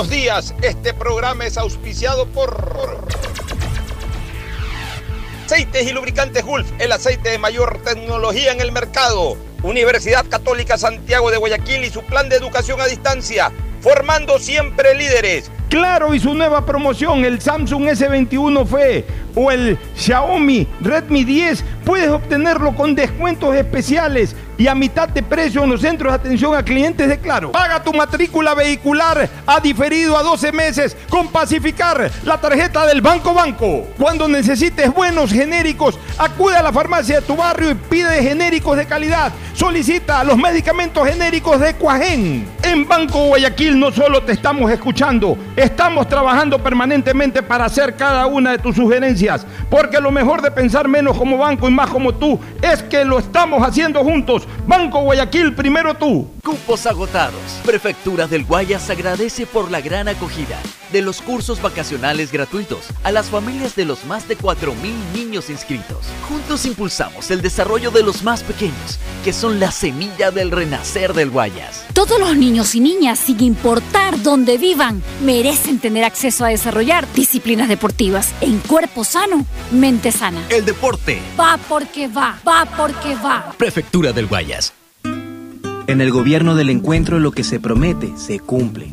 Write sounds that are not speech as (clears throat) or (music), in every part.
Buenos días, este programa es auspiciado por Aceites y Lubricantes Gulf, el aceite de mayor tecnología en el mercado. Universidad Católica Santiago de Guayaquil y su plan de educación a distancia, formando siempre líderes. Claro, y su nueva promoción, el Samsung S21 FE o el Xiaomi Redmi 10, puedes obtenerlo con descuentos especiales y a mitad de precio en los centros de atención a clientes de Claro. Paga tu matrícula vehicular a diferido a 12 meses con Pacificar, la tarjeta del Banco Banco. Cuando necesites buenos genéricos, acude a la farmacia de tu barrio y pide genéricos de calidad. Solicita los medicamentos genéricos de Cuajén. En Banco Guayaquil no solo te estamos escuchando, estamos trabajando permanentemente para hacer cada una de tus sugerencias, porque lo mejor de pensar menos como banco y más como tú es que lo estamos haciendo juntos. Banco Guayaquil, primero tú. Cupos agotados. Prefectura del Guayas agradece por la gran acogida de los cursos vacacionales gratuitos a las familias de los más de 4.000 niños inscritos. Juntos impulsamos el desarrollo de los más pequeños, que son la semilla del renacer del Guayas. Todos los niños y niñas, sin importar dónde vivan, merecen tener acceso a desarrollar disciplinas deportivas en cuerpo sano, mente sana. El deporte va porque va, va porque va. Prefectura del Guayas. En el gobierno del encuentro lo que se promete se cumple.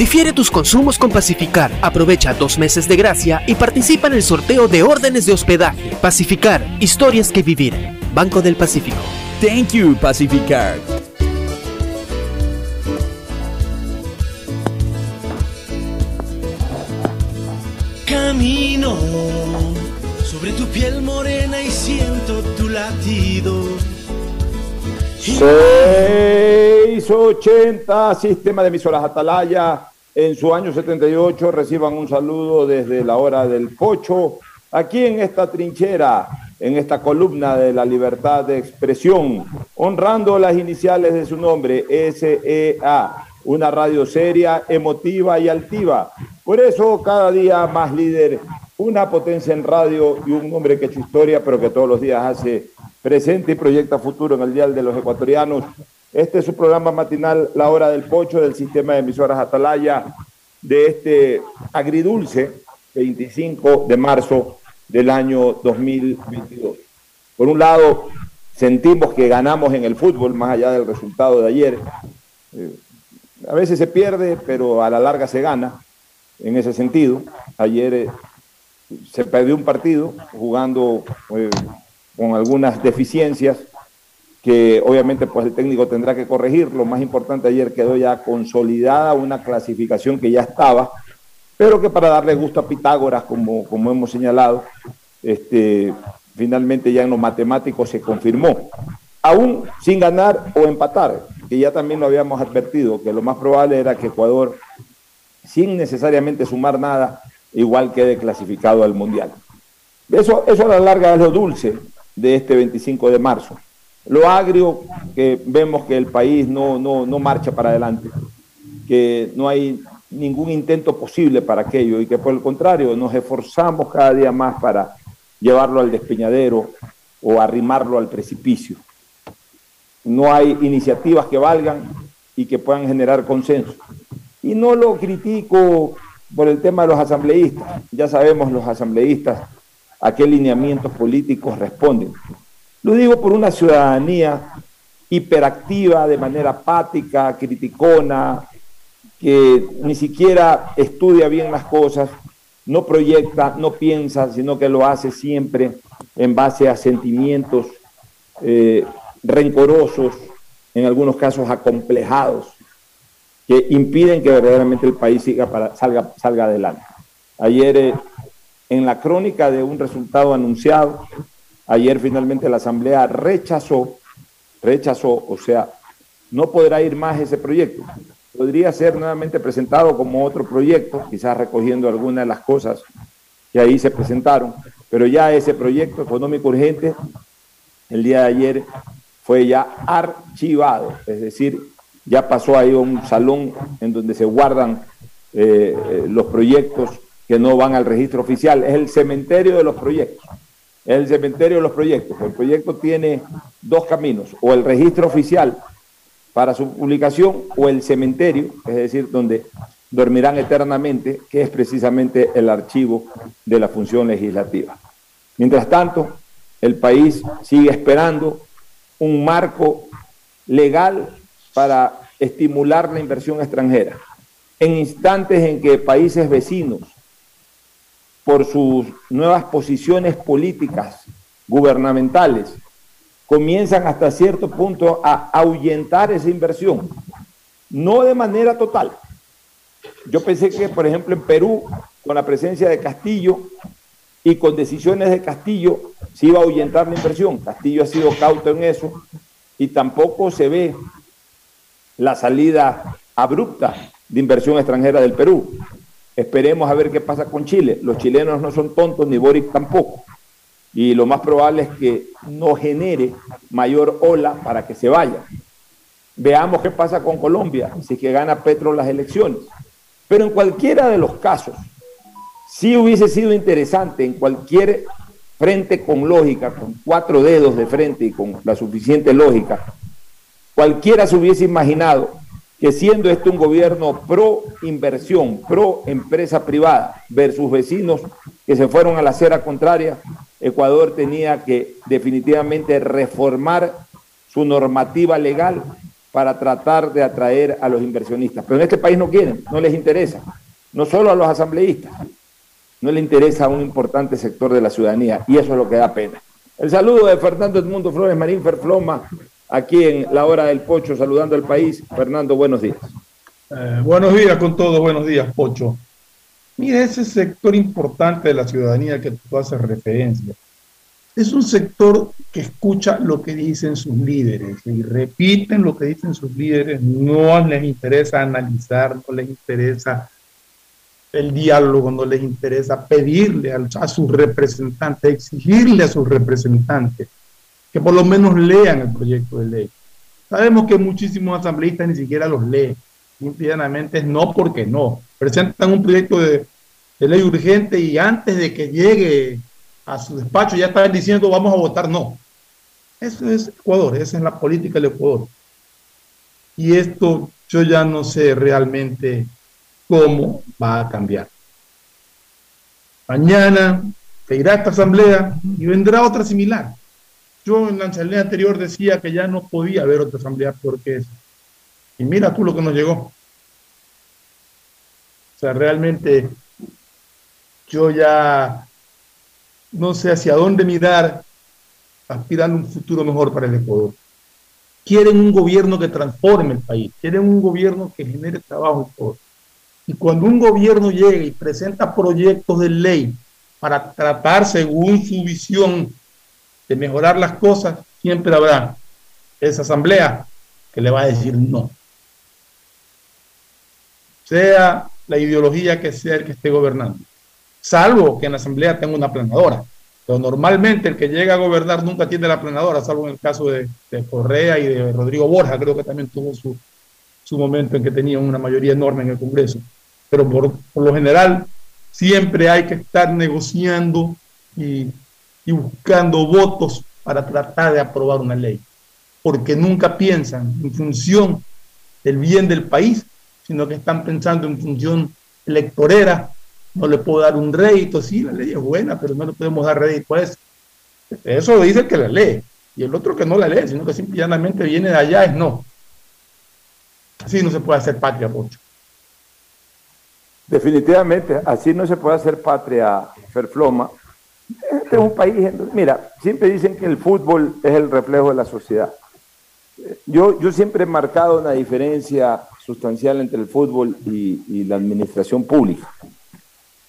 Difiere tus consumos con Pacificar. Aprovecha dos meses de gracia y participa en el sorteo de órdenes de hospedaje. Pacificar, historias que vivir. Banco del Pacífico. Thank you, Pacificar. Camino sobre tu piel morena y siento tu latido. 680, sistema de emisoras Atalaya. En su año 78 reciban un saludo desde la hora del pocho, aquí en esta trinchera, en esta columna de la libertad de expresión, honrando las iniciales de su nombre, SEA, una radio seria, emotiva y altiva. Por eso cada día más líder, una potencia en radio y un hombre que ha hecho historia, pero que todos los días hace presente y proyecta futuro en el Dial de los Ecuatorianos. Este es su programa matinal, La Hora del Pocho, del sistema de emisoras Atalaya, de este agridulce 25 de marzo del año 2022. Por un lado, sentimos que ganamos en el fútbol, más allá del resultado de ayer. Eh, a veces se pierde, pero a la larga se gana, en ese sentido. Ayer eh, se perdió un partido jugando eh, con algunas deficiencias que obviamente pues el técnico tendrá que corregir. Lo más importante ayer quedó ya consolidada una clasificación que ya estaba, pero que para darle gusto a Pitágoras, como, como hemos señalado, este, finalmente ya en los matemáticos se confirmó. Aún sin ganar o empatar, que ya también lo habíamos advertido, que lo más probable era que Ecuador, sin necesariamente sumar nada, igual quede clasificado al Mundial. Eso, eso a la larga es lo dulce de este 25 de marzo. Lo agrio que vemos que el país no, no, no marcha para adelante, que no hay ningún intento posible para aquello y que por el contrario nos esforzamos cada día más para llevarlo al despeñadero o arrimarlo al precipicio. No hay iniciativas que valgan y que puedan generar consenso. Y no lo critico por el tema de los asambleístas. Ya sabemos los asambleístas a qué lineamientos políticos responden. Lo digo por una ciudadanía hiperactiva, de manera apática, criticona, que ni siquiera estudia bien las cosas, no proyecta, no piensa, sino que lo hace siempre en base a sentimientos eh, rencorosos, en algunos casos acomplejados, que impiden que verdaderamente el país siga para, salga, adelante. Ayer, eh, en la crónica de un resultado anunciado, ayer finalmente la Asamblea rechazó, rechazó, o sea, no podrá ir más ese proyecto. Podría ser nuevamente presentado como otro proyecto, quizás recogiendo algunas de las cosas que ahí se presentaron, pero ya ese proyecto económico urgente, el día de ayer, fue ya archivado, es decir, ya pasó ahí un salón en donde se guardan eh, eh, los proyectos que no van al registro oficial. Es el cementerio de los proyectos. Es el cementerio de los proyectos. El proyecto tiene dos caminos, o el registro oficial para su publicación o el cementerio, es decir, donde dormirán eternamente, que es precisamente el archivo de la función legislativa. Mientras tanto, el país sigue esperando un marco legal para estimular la inversión extranjera. En instantes en que países vecinos, por sus nuevas posiciones políticas, gubernamentales, comienzan hasta cierto punto a ahuyentar esa inversión, no de manera total. Yo pensé que, por ejemplo, en Perú, con la presencia de Castillo y con decisiones de Castillo, se iba a ahuyentar la inversión. Castillo ha sido cauto en eso y tampoco se ve la salida abrupta de inversión extranjera del Perú. Esperemos a ver qué pasa con Chile. Los chilenos no son tontos, ni Boric tampoco. Y lo más probable es que no genere mayor ola para que se vaya. Veamos qué pasa con Colombia, si que gana Petro las elecciones. Pero en cualquiera de los casos, sí hubiese sido interesante en cualquier frente con lógica, con cuatro dedos de frente y con la suficiente lógica, Cualquiera se hubiese imaginado que siendo este un gobierno pro inversión, pro empresa privada versus vecinos que se fueron a la acera contraria, Ecuador tenía que definitivamente reformar su normativa legal para tratar de atraer a los inversionistas. Pero en este país no quieren, no les interesa, no solo a los asambleístas, no les interesa a un importante sector de la ciudadanía y eso es lo que da pena. El saludo de Fernando Edmundo Flores Marín Ferfloma, aquí en la hora del Pocho, saludando al país. Fernando, buenos días. Eh, buenos días con todos, buenos días, Pocho. Mire, ese sector importante de la ciudadanía que tú haces referencia, es un sector que escucha lo que dicen sus líderes y repiten lo que dicen sus líderes, no les interesa analizar, no les interesa el diálogo, no les interesa pedirle a, a sus representantes, exigirle a sus representantes que por lo menos lean el proyecto de ley. Sabemos que muchísimos asambleístas ni siquiera los leen, simplemente es no porque no. Presentan un proyecto de, ley urgente y antes de que llegue a su despacho ya están diciendo vamos a votar no. Eso es Ecuador, esa es la política del Ecuador. Y esto yo ya no sé realmente cómo va a cambiar. Mañana se irá esta asamblea y vendrá otra similar. Yo en la asamblea anterior decía que ya no podía haber otra asamblea porque es. Y mira tú lo que nos llegó. O sea, realmente yo ya no sé hacia dónde mirar aspirando un futuro mejor para el Ecuador. Quieren un gobierno que transforme el país, quieren un gobierno que genere trabajo y cuando un gobierno llega y presenta proyectos de ley para tratar según su visión de mejorar las cosas, siempre habrá esa asamblea que le va a decir no. Sea la ideología que sea el que esté gobernando. Salvo que en la Asamblea tenga una planadora. Pero normalmente el que llega a gobernar nunca tiene la planadora, salvo en el caso de, Correa y de Rodrigo Borja, creo que también tuvo su, su momento en que tenía una mayoría enorme en el Congreso. Pero por, por lo general siempre hay que estar negociando y, y buscando votos para tratar de aprobar una ley, porque nunca piensan en función del bien del país, sino que están pensando en función electorera. No le puedo dar un rédito, sí, la ley es buena, pero no le podemos dar rédito a eso. Eso dice que la lee, y el otro que no la lee, sino que simplemente viene de allá, es no. Así no se puede hacer patria, Pocho. Definitivamente, así no se puede hacer patria, Ferfloma. Este es un país, mira, siempre dicen que el fútbol es el reflejo de la sociedad. Yo, yo siempre he marcado una diferencia sustancial entre el fútbol y, y la administración pública.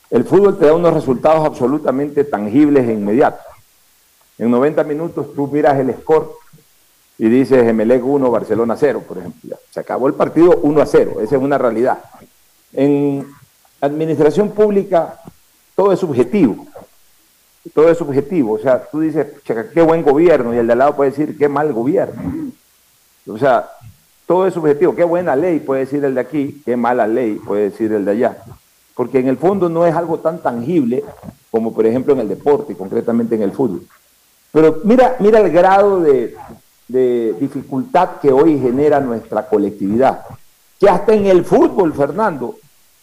El fútbol te da unos resultados absolutamente tangibles e inmediatos. En 90 minutos tú miras el score y dices Emelec 1, Barcelona 0, por ejemplo. Se acabó el partido 1 a 0, esa es una realidad. En administración pública todo es subjetivo todo es subjetivo. O sea, tú dices, qué buen gobierno, y el de al lado puede decir, qué mal gobierno. O sea, todo es subjetivo. Qué buena ley puede decir el de aquí, qué mala ley puede decir el de allá. Porque en el fondo no es algo tan tangible como, por ejemplo, en el deporte, concretamente en el fútbol. Pero mira, mira el grado de, de dificultad que hoy genera nuestra colectividad. Que hasta en el fútbol, Fernando,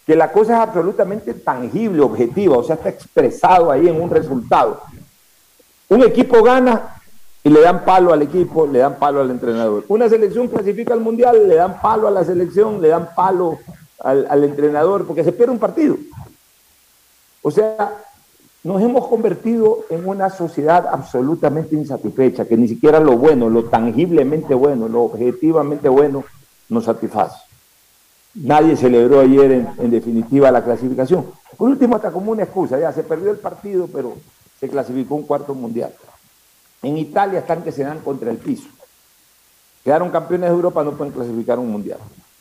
que la cosa es absolutamente tangible, objetiva, o sea, está expresado ahí en un resultado. Un equipo gana y le dan palo al equipo, le dan palo al entrenador. Una selección clasifica al mundial, le dan palo a la selección, le dan palo al, entrenador, porque se pierde un partido. O sea, nos hemos convertido en una sociedad absolutamente insatisfecha, que ni siquiera lo bueno, lo tangiblemente bueno, lo objetivamente bueno, nos satisface. Nadie celebró ayer en, definitiva la clasificación. Por último, hasta como una excusa, ya se perdió el partido, pero se clasificó un cuarto mundial. En Italia están que se dan contra el piso. Quedaron campeones de Europa, no pueden clasificar un mundial.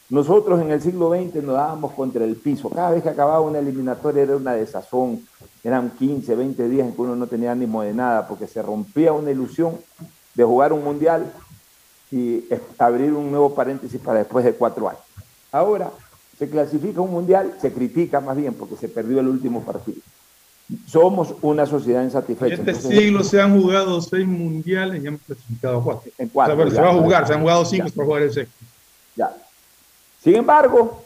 Nosotros en el siglo XX nos dábamos contra el piso. Cada vez que acababa una eliminatoria era una desazón. Eran 15, 20 días en que uno no tenía ánimo de nada porque se rompía una ilusión de jugar un mundial y abrir un nuevo paréntesis para después de cuatro años. Ahora se clasifica un mundial, se critica más bien porque se perdió el último partido. Somos una sociedad insatisfecha. En este siglo se han jugado seis mundiales y hemos clasificado cuatro. En cuatro. se va a jugar, se han jugado cinco para jugar el sexto. Ya. Sin embargo,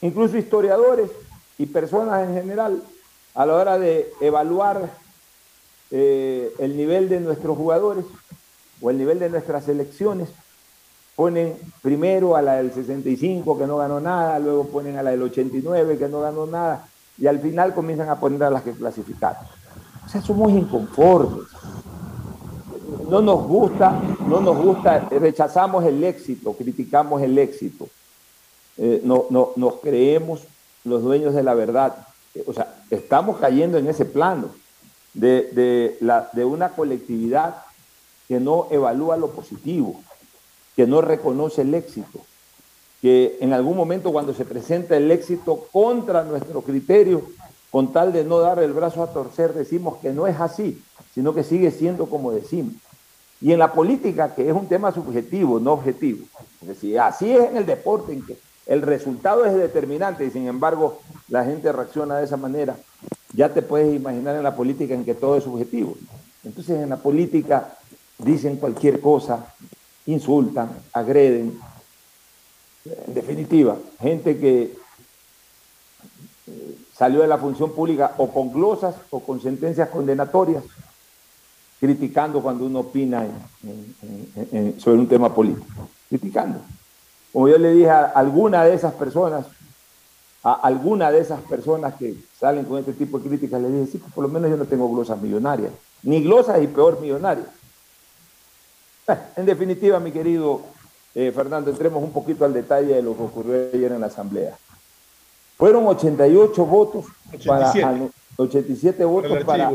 incluso historiadores y personas en general, a la hora de evaluar eh, el nivel de nuestros jugadores o el nivel de nuestras selecciones, ponen primero a la del 65 que no ganó nada, luego ponen a la del 89 que no ganó nada, y al final comienzan a poner a las que clasificaron. O sea, somos inconformes. No nos gusta, no nos gusta, rechazamos el éxito, criticamos el éxito. Eh, no, no, nos creemos los dueños de la verdad. O sea, estamos cayendo en ese plano de, de, la, de una colectividad que no evalúa lo positivo, que no reconoce el éxito, que en algún momento cuando se presenta el éxito contra nuestro criterio, con tal de no dar el brazo a torcer, decimos que no es así, sino que sigue siendo como decimos. Y en la política, que es un tema subjetivo, no objetivo, porque así es en el deporte, en que el resultado es determinante y sin embargo la gente reacciona de esa manera, ya te puedes imaginar en la política en que todo es subjetivo. Entonces en la política dicen cualquier cosa, insultan, agreden. En definitiva, gente que eh, salió de la función pública o con glosas o con sentencias condenatorias, criticando cuando uno opina sobre un tema político, criticando. Como yo le dije a alguna de esas personas, a alguna de esas personas que salen con este tipo de críticas, le dije, sí, pues por lo menos yo no tengo glosas millonarias, ni glosas y peor millonarias. (laughs) En definitiva, mi querido eh, Fernando, entremos un poquito al detalle de lo que ocurrió ayer en la Asamblea. Fueron 88 votos 87. para 87 votos para,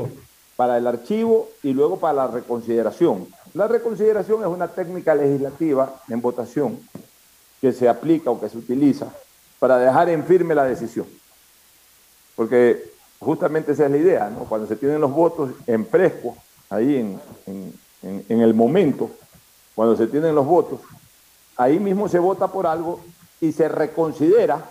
para el archivo y luego para la reconsideración. La reconsideración es una técnica legislativa en votación que se aplica o que se utiliza para dejar en firme la decisión. Porque justamente esa es la idea, ¿no? Cuando se tienen los votos en fresco, ahí en, en, en el momento, cuando se tienen los votos, ahí mismo se vota por algo y se reconsidera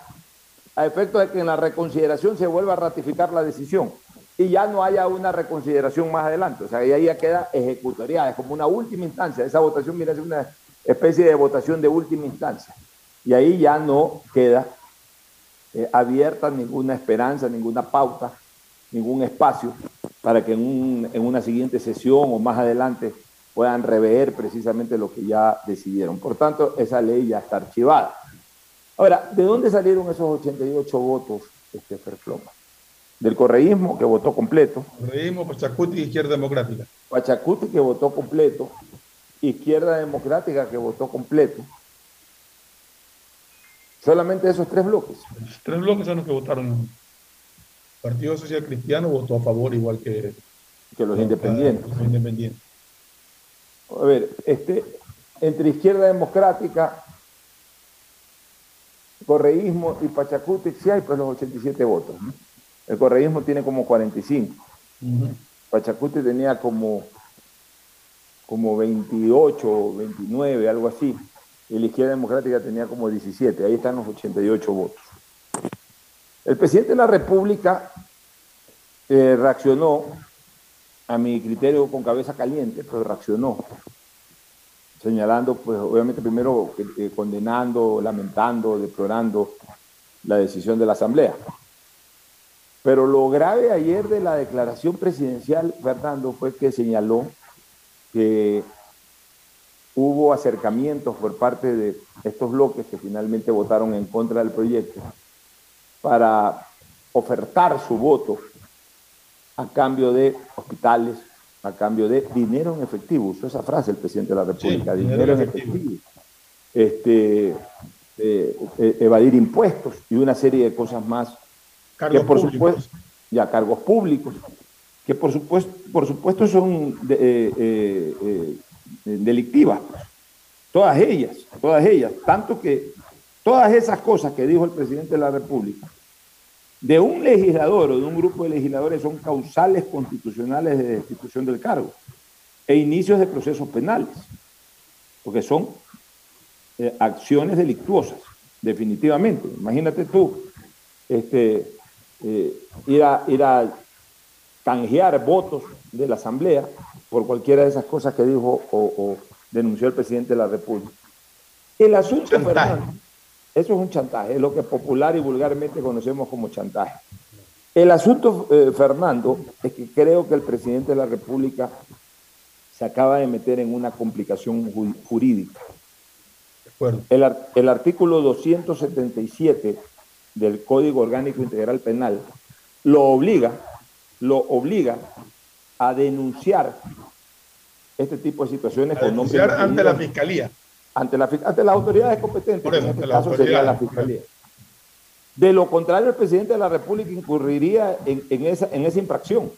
a efecto de que en la reconsideración se vuelva a ratificar la decisión y ya no haya una reconsideración más adelante. O sea, ahí ya queda ejecutoriada, es como una última instancia. Esa votación viene a ser una especie de votación de última instancia. Y ahí ya no queda eh, abierta ninguna esperanza, ninguna pauta, ningún espacio para que en, en una siguiente sesión o más adelante puedan rever precisamente lo que ya decidieron. Por tanto, esa ley ya está archivada. Ahora, ¿de dónde salieron esos 88 votos, este Ferfloma? del correísmo que votó completo. Correísmo, Pachacuti Izquierda Democrática. Pachacuti que votó completo, Izquierda Democrática que votó completo. Solamente esos tres bloques. Los tres bloques son los que votaron. El Partido Social Cristiano votó a favor igual que, que los, independientes. los independientes. A ver, este, entre Izquierda Democrática, Correísmo y Pachacuti, sí hay pues los 87 votos. ¿no? El correísmo tiene como 45. Pachacuti tenía como, como 28, 29, algo así. Y la izquierda democrática tenía como 17. Ahí están los 88 votos. El presidente de la República eh, reaccionó, a mi criterio con cabeza caliente, pero reaccionó, señalando, pues obviamente primero eh, condenando, lamentando, deplorando la decisión de la Asamblea. Pero lo grave ayer de la declaración presidencial, Fernando, fue que señaló que hubo acercamientos por parte de estos bloques que finalmente votaron en contra del proyecto para ofertar su voto a cambio de hospitales, a cambio de dinero en efectivo. Usó esa frase el presidente de la República, dinero, en efectivo. Este, eh, eh, evadir impuestos y una serie de cosas más Cargos que por públicos. supuesto, ya cargos públicos, que por supuesto, por supuesto son de- eh, eh, eh, delictivas, pues. todas ellas, todas ellas, tanto que todas esas cosas que dijo el presidente de la República, de un legislador o de un grupo de legisladores son causales constitucionales de destitución del cargo e inicios de procesos penales, porque son eh, acciones delictuosas, definitivamente. Imagínate tú, este, eh, ir, a, ir a canjear votos de la Asamblea por cualquiera de esas cosas que dijo o, o denunció el presidente de la República. El asunto, Fernando, eso es un chantaje, es lo que popular y vulgarmente conocemos como chantaje. El asunto, eh, Fernando, es que creo que el presidente de la República se acaba de meter en una complicación ju- jurídica. El, ar- el artículo 277 del Código Orgánico Integral Penal lo obliga, lo obliga a denunciar este tipo de situaciones A con nombre ante la Fiscalía. Ante, la, fi- ante las autoridades competentes, Por en este caso sería la. Fiscalía. De lo contrario, el presidente de la República incurriría en, en esa, en esa infracción,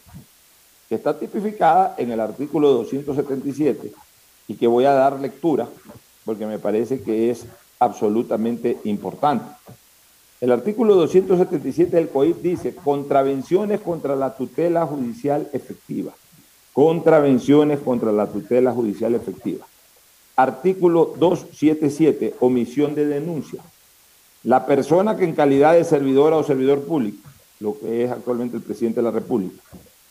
que está tipificada en el artículo 277 y que voy a dar lectura porque me parece que es absolutamente importante. El artículo 277 del COIP dice contravenciones contra la tutela judicial efectiva. Contravenciones contra la tutela judicial efectiva. Artículo 277, omisión de denuncia. La persona que en calidad de servidora o servidor público, lo que es actualmente el presidente de la República,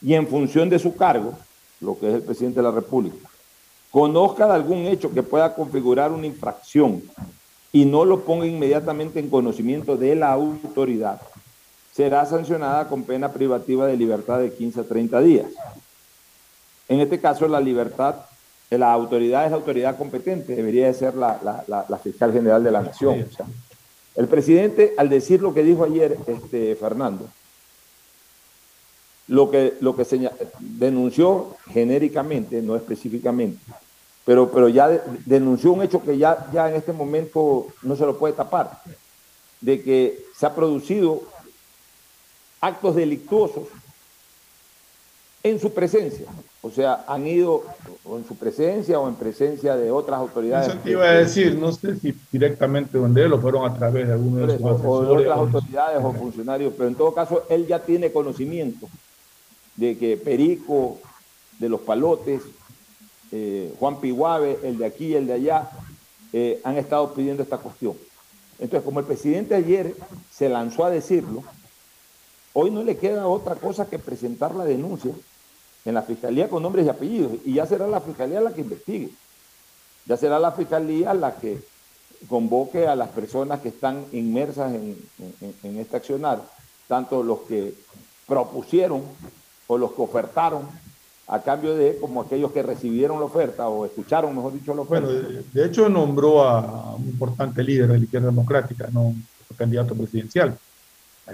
y en función de su cargo, lo que es el presidente de la República, conozca de algún hecho que pueda configurar una infracción y no lo ponga inmediatamente en conocimiento de la autoridad, será sancionada con pena privativa de libertad de 15 a 30 días. En este caso, la libertad, la autoridad es la autoridad competente, debería de ser la, la- la- la fiscal general de la nación. O sea, el presidente, al decir lo que dijo ayer este, Fernando, lo que, lo que denunció genéricamente, no específicamente, pero, pero ya de- denunció un hecho que ya, ya en este momento no se lo puede tapar, de que se ha producido actos delictuosos en su presencia. O sea, han ido o en su presencia o en presencia de otras autoridades. Eso te iba a decir, no sé si directamente donde él o fueron a través de algunos de sus o de otras autoridades o funcionarios, pero en todo caso él ya tiene conocimiento de que Perico, de los Palotes, eh, Juan Piguave, el de aquí y el de allá, eh, han estado pidiendo esta cuestión. Entonces, como el presidente ayer se lanzó a decirlo, hoy no le queda otra cosa que presentar la denuncia en la fiscalía con nombres y apellidos, y ya será la fiscalía la que investigue. Ya será la fiscalía la que convoque a las personas que están inmersas en, en este accionar, tanto los que propusieron o los que ofertaron a cambio de como aquellos que recibieron la oferta o escucharon, mejor dicho, la oferta. Bueno, de, hecho nombró a un importante líder de la izquierda democrática, no candidato presidencial.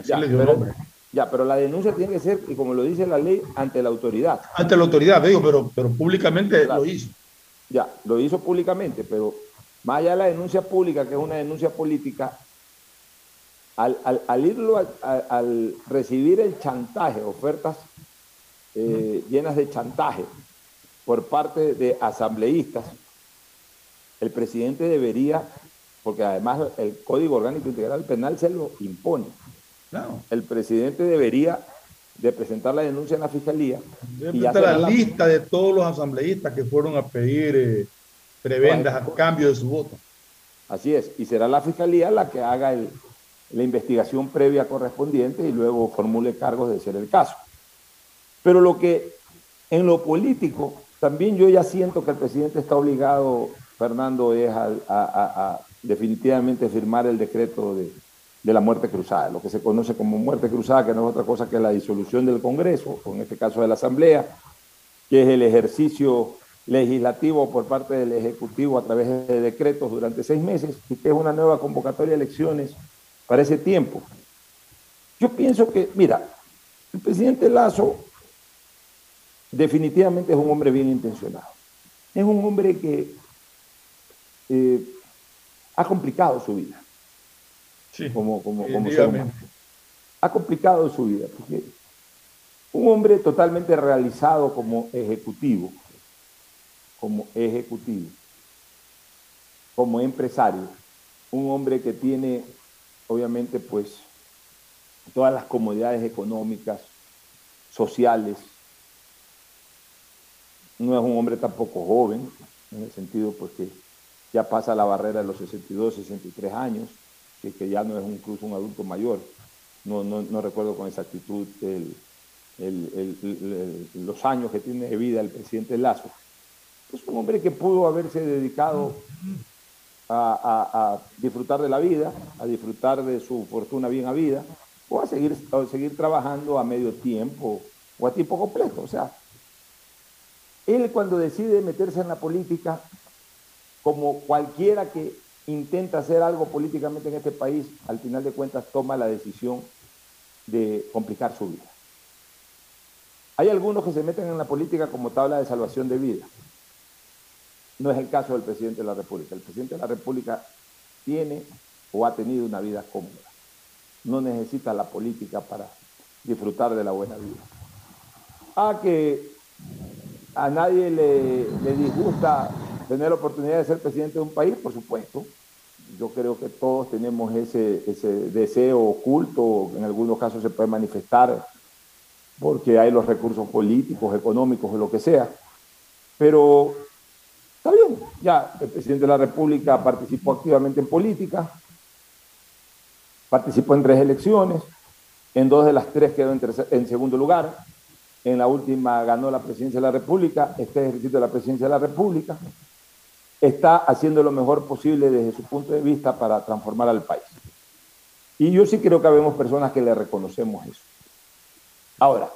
Ya, le dio pero, nombre. Ya, pero la denuncia tiene que ser, y como lo dice la ley, ante la autoridad. Ante la autoridad, digo, pero, pero públicamente lo hizo. Ya, lo hizo públicamente, pero más allá de la denuncia pública, que es una denuncia política, al, al, al irlo, al, al recibir el chantaje, ofertas eh, llenas de chantaje por parte de asambleístas, el presidente debería, porque además el Código Orgánico Integral Penal se lo impone, el presidente debería de presentar la denuncia en la fiscalía. y ya la, la lista de todos los asambleístas que fueron a pedir eh, prebendas a cambio de su voto. Así es, y será la fiscalía la que haga el, la investigación previa correspondiente y luego formule cargos de ser el caso. Pero lo que en lo político, también yo ya siento que el presidente está obligado, Fernando, es a, definitivamente firmar el decreto de, de, la muerte cruzada, lo que se conoce como muerte cruzada, que no es otra cosa que la disolución del Congreso, o en este caso de la Asamblea, que es el ejercicio legislativo por parte del Ejecutivo a través de decretos durante seis meses y que es una nueva convocatoria de elecciones para ese tiempo. Yo pienso que, mira, el presidente Lazo definitivamente es un hombre bien intencionado. Es un hombre que eh, ha complicado su vida. Sí, como, como, como ser humano. Ha complicado su vida. Porque un hombre totalmente realizado como ejecutivo, como ejecutivo, como empresario, un hombre que tiene, obviamente, pues, todas las comodidades económicas, sociales, no es un hombre tampoco joven, en el sentido pues que ya pasa la barrera de los 62, 63 años, que, ya no es incluso un adulto mayor. No, no, no recuerdo con exactitud el, el, los años que tiene de vida el presidente Lazo. Es un hombre que pudo haberse dedicado a, a, disfrutar de la vida, a disfrutar de su fortuna bien habida, o a seguir, a seguir trabajando a medio tiempo o a tiempo completo. O sea, él cuando decide meterse en la política, como cualquiera que intenta hacer algo políticamente en este país, al final de cuentas toma la decisión de complicar su vida. Hay algunos que se meten en la política como tabla de salvación de vida. No es el caso del presidente de la República. El presidente de la República tiene o ha tenido una vida cómoda. No necesita la política para disfrutar de la buena vida. A que a nadie le, disgusta tener la oportunidad de ser presidente de un país, por supuesto. Yo creo que todos tenemos ese, ese deseo oculto, en algunos casos se puede manifestar porque hay los recursos políticos, económicos o lo que sea. Pero está bien, ya el presidente de la República participó activamente en política, participó en tres elecciones, en dos de las tres quedó en, en segundo lugar, en la última ganó la presidencia de la República, está ejerciendo la presidencia de la República, está haciendo lo mejor posible desde su punto de vista para transformar al país. Y yo sí creo que vemos personas que le reconocemos eso. Ahora,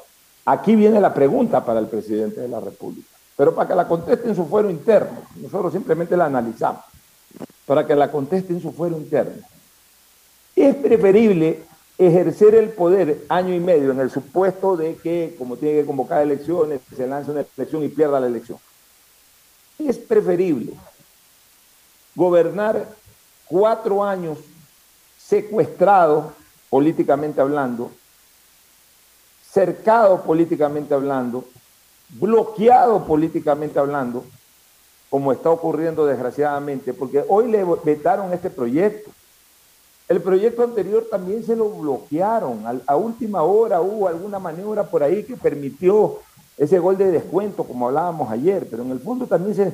aquí viene la pregunta para el presidente de la República, pero para que la conteste en su fuero interno, nosotros simplemente la analizamos, para que la conteste en su fuero interno. Es preferible ejercer el poder año y medio en el supuesto de que, como tiene que convocar elecciones, se lance una elección y pierda la elección. Es preferible gobernar cuatro años secuestrado políticamente hablando, cercado políticamente hablando, bloqueado políticamente hablando, como está ocurriendo desgraciadamente, porque hoy le vetaron este proyecto. El proyecto anterior también se lo bloquearon. A, última hora hubo alguna maniobra por ahí que permitió ese gol de descuento, como hablábamos ayer, pero en el fondo también se,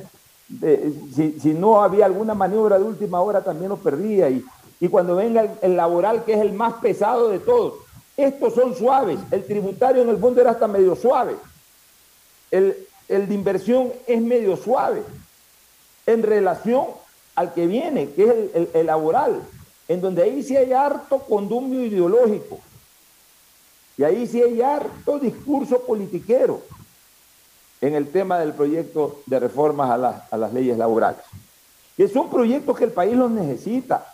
si, no había alguna maniobra de última hora, también lo perdía. Y, y cuando venga el, laboral, que es el más pesado de todos, estos son suaves. El tributario en el fondo era hasta medio suave. El, el de inversión es medio suave en relación al que viene, que es el, laboral, en donde ahí sí hay harto condumio ideológico. Y ahí sí hay harto discurso politiquero en el tema del proyecto de reformas a las, a las leyes laborales. Que son proyectos que el país los necesita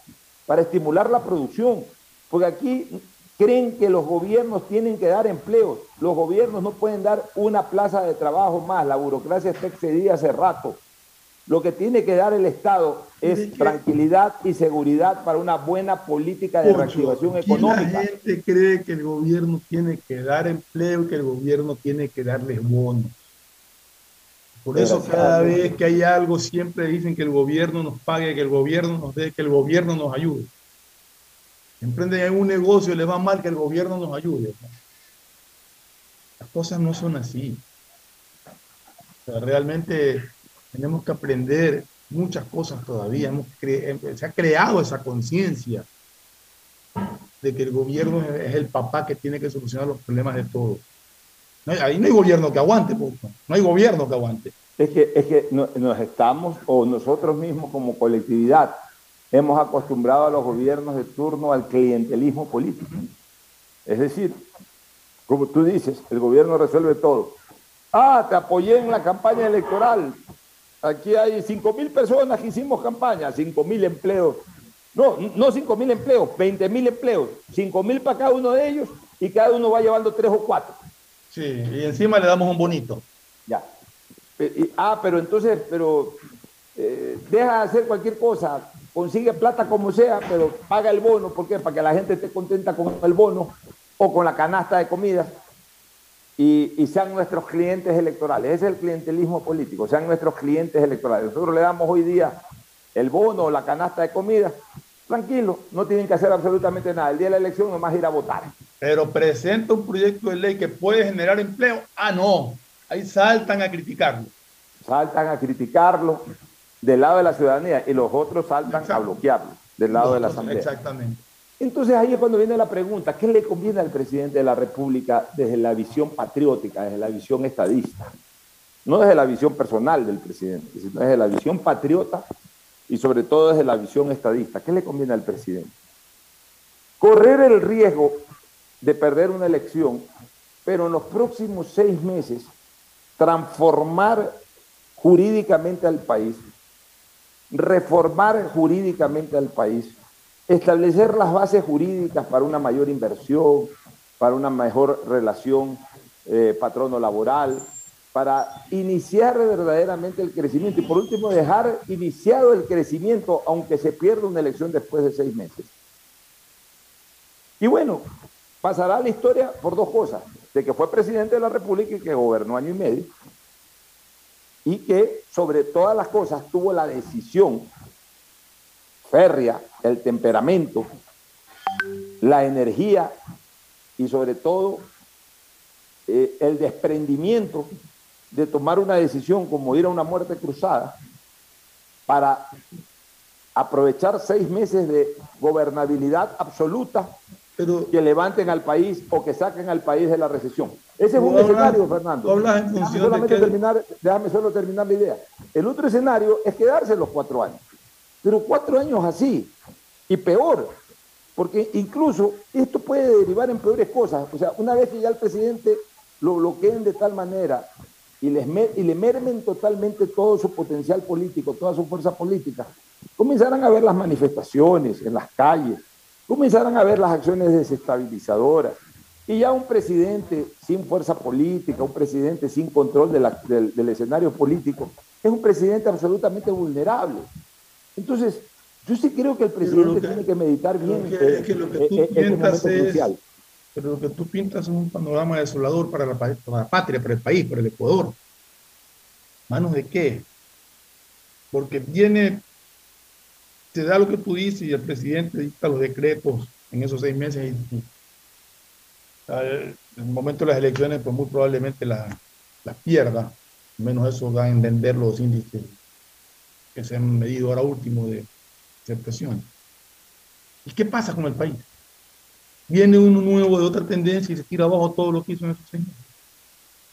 para estimular la producción. Porque aquí creen que los gobiernos tienen que dar empleos. Los gobiernos no pueden dar una plaza de trabajo más. La burocracia está excedida hace rato. Lo que tiene que dar el Estado es tranquilidad y seguridad para una buena política de reactivación económica. La gente cree que el gobierno tiene que dar empleo que el gobierno tiene que darles bonos. Por eso cada vez que hay algo siempre dicen que el gobierno nos pague, que el gobierno nos dé, que el gobierno nos ayude. Emprenden un negocio y les va mal que el gobierno nos ayude. Las cosas no son así. realmente tenemos que aprender muchas cosas todavía. se ha creado esa conciencia de que el gobierno es el papá que tiene que solucionar los problemas de todos ahí no hay gobierno que aguante, no hay gobierno que aguante. Es que, es que nos estamos, o nosotros mismos como colectividad, hemos acostumbrado a los gobiernos de turno al clientelismo político. Es decir, como tú dices, el gobierno resuelve todo. Ah, te apoyé en la campaña electoral. Aquí hay 5 mil personas que hicimos campaña, 5 mil empleos. No, no 5 mil empleos, 20 mil empleos. 5 mil para cada uno de ellos y cada uno va llevando tres o cuatro. Sí, y encima le damos un bonito. Ya. ah, pero entonces, pero eh, deja de hacer cualquier cosa, consigue plata como sea, pero paga el bono. ¿Por qué? Para que la gente esté contenta con el bono o con la canasta de comida y, sean nuestros clientes electorales. Ese es el clientelismo político, sean nuestros clientes electorales. Nosotros le damos hoy día el bono o la canasta de comida tranquilo, no tienen que hacer absolutamente nada. El día de la elección nomás ir a votar. Pero presenta un proyecto de ley que puede generar empleo. Ah, no. Ahí saltan a criticarlo. Saltan a criticarlo del lado de la ciudadanía y los otros saltan a bloquearlo del lado de la Asamblea. Exactamente. Entonces ahí es cuando viene la pregunta, ¿qué le conviene al presidente de la República desde la visión patriótica, desde la visión estadista? No desde la visión personal del presidente, sino desde la visión patriota y sobre todo desde la visión estadista. ¿Qué le conviene al presidente? Correr el riesgo de perder una elección, pero en los próximos seis meses transformar jurídicamente al país, reformar jurídicamente al país, establecer las bases jurídicas para una mayor inversión, para una mejor relación eh, patrono-laboral, para iniciar verdaderamente el crecimiento y por último dejar iniciado el crecimiento aunque se pierda una elección después de seis meses. Y bueno, pasará la historia por dos cosas, de que fue presidente de la República y que gobernó año y medio, y que sobre todas las cosas tuvo la decisión férrea, el temperamento, la energía y sobre todo eh, el desprendimiento de tomar una decisión como ir a una muerte cruzada para aprovechar seis meses de gobernabilidad absoluta pero, que levanten al país o que saquen al país de la recesión. Ese es un escenario, Fernando. déjame solo terminar la idea. El otro escenario es quedarse los cuatro años. Pero cuatro años así, y peor, porque incluso esto puede derivar en peores cosas. O sea, una vez que ya el presidente lo bloqueen de tal manera y, les y le mermen totalmente todo su potencial político, toda su fuerza política, comenzarán a ver las manifestaciones en las calles, comenzarán a ver las acciones desestabilizadoras. Y ya un presidente sin fuerza política, un presidente sin control del, escenario político, es un presidente absolutamente vulnerable. Entonces, yo sí creo que el presidente tiene que meditar bien. Es que, lo que tú piensas es, pero lo que tú pintas es un panorama desolador para la, para la patria, para el país, para el Ecuador. ¿Manos de qué? Porque viene, te da lo que tú dices y el presidente dicta los decretos en esos seis meses y, en el momento de las elecciones, pues muy probablemente la, la pierda. Menos eso da a entender los índices que se han medido ahora último de aceptación. ¿Y qué pasa con el país? Viene uno nuevo de otra tendencia y se tira abajo todo lo que hizo en esos años.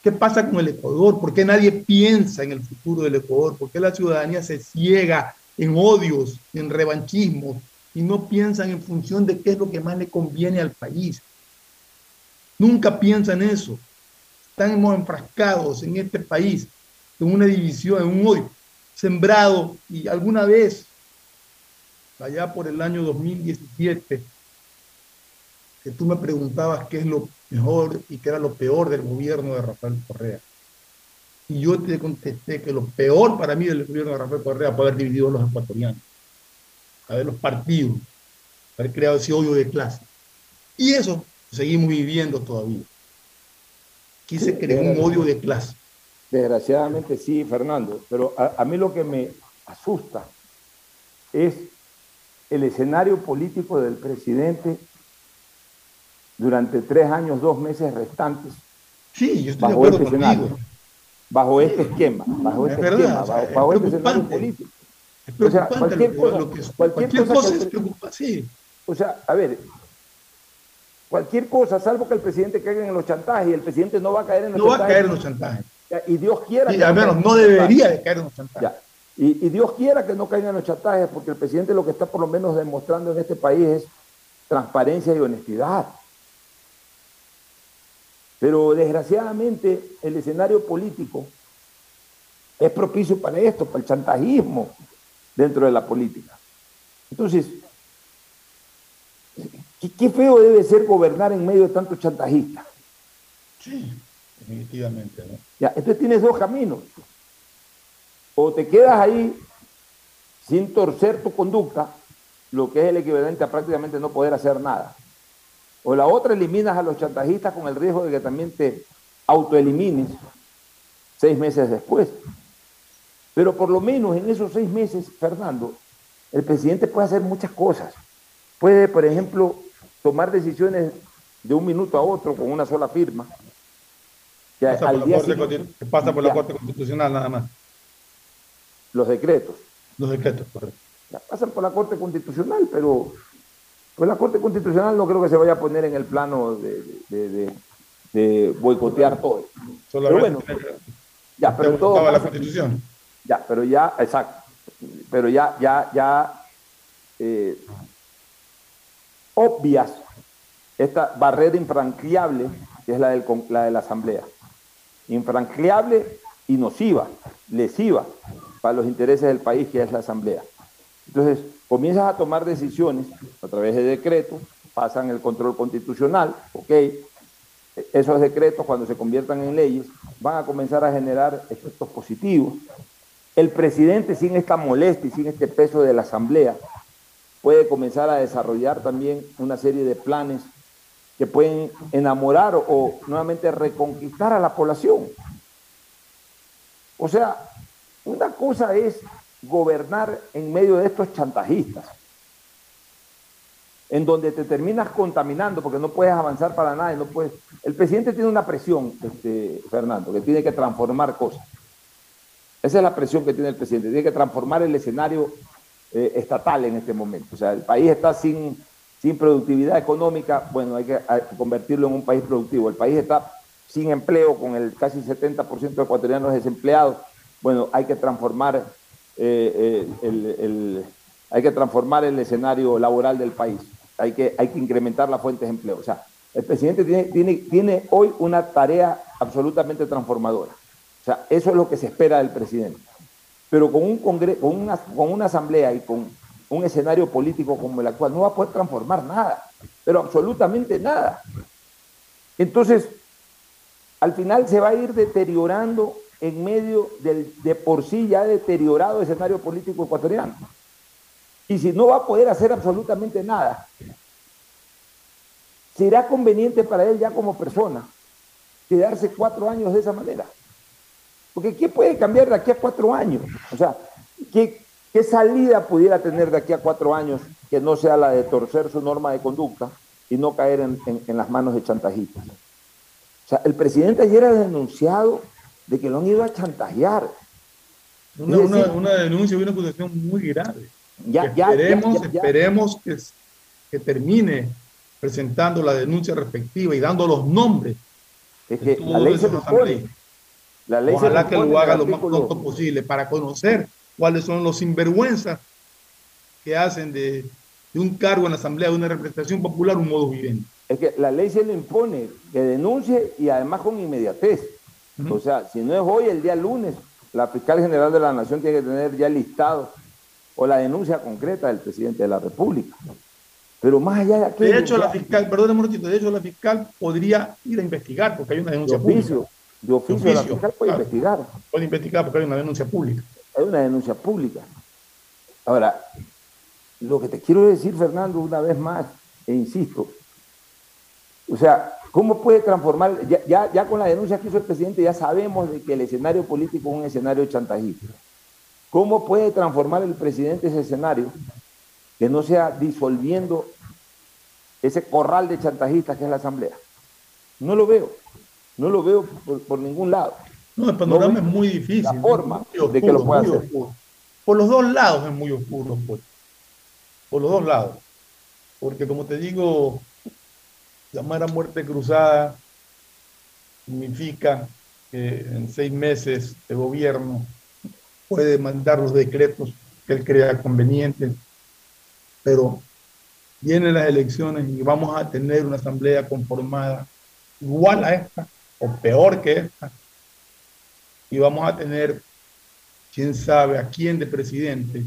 ¿Qué pasa con el Ecuador? ¿Por qué nadie piensa en el futuro del Ecuador? ¿Por qué la ciudadanía se ciega en odios, en revanchismo y no piensan en función de qué es lo que más le conviene al país? Nunca piensan eso. Estamos enfrascados en este país, en una división, en un odio sembrado y alguna vez, allá por el año 2017, que tú me preguntabas qué es lo mejor y qué era lo peor del gobierno de Rafael Correa. Y yo te contesté que lo peor para mí del gobierno de Rafael Correa fue haber dividido a los ecuatorianos, haber los partidos, haber creado ese odio de clase. Y eso seguimos viviendo todavía. Aquí se creó un odio de clase. Desgraciadamente sí, Fernando, pero a, a, mí lo que me asusta es el escenario político del presidente durante tres años, dos meses restantes. Sí, yo estoy bajo de acuerdo este escenario, bajo este esquema, bajo este verdad, esquema, o sea, bajo, bajo este escenario político. O sea, cualquier cosa, lo que, cualquier cualquier cosa cosa que es pre- preocupa- sí. O sea, a ver, cualquier cosa, salvo que el presidente caiga en los chantajes, y el presidente no va a caer en los No va a chantajes. caer en los chantajes. Y Dios quiera Sí, que al menos no debería chantajes. de caer en los chantajes. Ya. Y, y Dios quiera que no caigan en los chantajes, porque el presidente lo que está por lo menos demostrando en este país es transparencia y honestidad. Pero desgraciadamente el escenario político es propicio para esto, para el chantajismo dentro de la política. Entonces, qué, qué feo debe ser gobernar en medio de tantos chantajistas. Sí, definitivamente. ¿no? Ya, entonces tienes dos caminos. O te quedas ahí sin torcer tu conducta, lo que es el equivalente a prácticamente no poder hacer nada. O la otra, eliminas a los chantajistas con el riesgo de que también te autoelimines seis meses después. Pero por lo menos en esos seis meses, Fernando, el presidente puede hacer muchas cosas. Puede, por ejemplo, tomar decisiones de un minuto a otro con una sola firma. Que Pasa por, al la día Corte, siguiente- Constitu- que pasa por la Ya, Corte Constitucional nada más. los decretos. Los decretos, correcto. Ya pasan por la Corte Constitucional, pero pues la Corte Constitucional no creo que se vaya a poner en el plano de, de- de- de boicotear todo. Pero Solamente bueno, ya, pero todo la Constitución. Ya, pero ya, exacto. Pero ya, ya, ya eh, obvias esta barrera infranqueable que es la, del, la de la Asamblea. Infranqueable y nociva, lesiva para los intereses del país, que es la Asamblea. Entonces, comienzas a tomar decisiones a través de decretos, pasan el control constitucional, ok, esos decretos cuando se conviertan en leyes van a comenzar a generar efectos positivos. El presidente sin esta molestia y sin este peso de la asamblea puede comenzar a desarrollar también una serie de planes que pueden enamorar o, o nuevamente reconquistar a la población. O sea, una cosa es gobernar en medio de estos chantajistas, en donde te terminas contaminando porque no puedes avanzar para nada. No puedes... El presidente tiene una presión, este, Fernando, que tiene que transformar cosas. Esa es la presión que tiene el presidente. Tiene que transformar el escenario eh, estatal en este momento. O sea, el país está sin, sin productividad económica. Bueno, hay que hay que convertirlo en un país productivo. El país está sin empleo, con el casi 70% de ecuatorianos desempleados. Bueno, hay que transformar eh, hay que transformar el escenario laboral del país. Hay que, hay que incrementar las fuentes de empleo. O sea, el presidente tiene, tiene, tiene hoy una tarea absolutamente transformadora. O sea, eso es lo que se espera del presidente. Pero con, un congre- con, una, con una asamblea y con un escenario político como el actual, no va a poder transformar nada, pero absolutamente nada. Entonces, al final se va a ir deteriorando en medio del de por sí ya deteriorado escenario político ecuatoriano. Y si no va a poder hacer absolutamente nada, ¿será conveniente para él ya como persona quedarse cuatro años de esa manera? Porque ¿qué puede cambiar de aquí a cuatro años? O sea, ¿qué, qué salida pudiera tener de aquí a cuatro años que no sea la de torcer su norma de conducta y no caer en, en las manos de chantajistas? O sea, el presidente ayer ha denunciado de que lo han ido a chantajear. Una, una, una denuncia y una acusación muy grave. Ya, esperemos, esperemos que, que, termine presentando la denuncia respectiva y dando los nombres. Es que la ley se pone. La ley Ojalá que lo haga lo más pronto posible para conocer cuáles son los sinvergüenzas que hacen de, de, un cargo en la Asamblea, de una representación popular, un modo viviente. Es que la ley se le impone que denuncie y además con inmediatez. O sea, si no es hoy, el día lunes, la fiscal general de la Nación tiene que tener ya listado o la denuncia concreta del presidente de la República. Pero más allá de aquí. De hecho, la fiscal, perdón, un de hecho, la fiscal podría ir a investigar porque hay una denuncia de oficio, pública. De oficio, la fiscal puede investigar. Puede investigar porque hay una denuncia pública. Hay una denuncia pública. Ahora, lo que te quiero decir, Fernando, una vez más, e insisto, o sea, ¿Cómo puede transformar? Ya, ya, con la denuncia que hizo el presidente ya sabemos de que el escenario político es un escenario chantajista. ¿Cómo puede transformar el presidente ese escenario que no sea disolviendo ese corral de chantajistas que es la Asamblea? No lo veo. No lo veo por, ningún lado. No, el panorama es muy difícil. La forma de que lo pueda hacer. Por los dos lados es muy oscuro. Pues. Por los dos lados. Porque como te digo, llamar a muerte cruzada significa que en seis meses de gobierno puede mandar los decretos que él crea convenientes, pero vienen las elecciones y vamos a tener una asamblea conformada igual a esta o peor que esta, y vamos a tener, quién sabe, a quién de presidente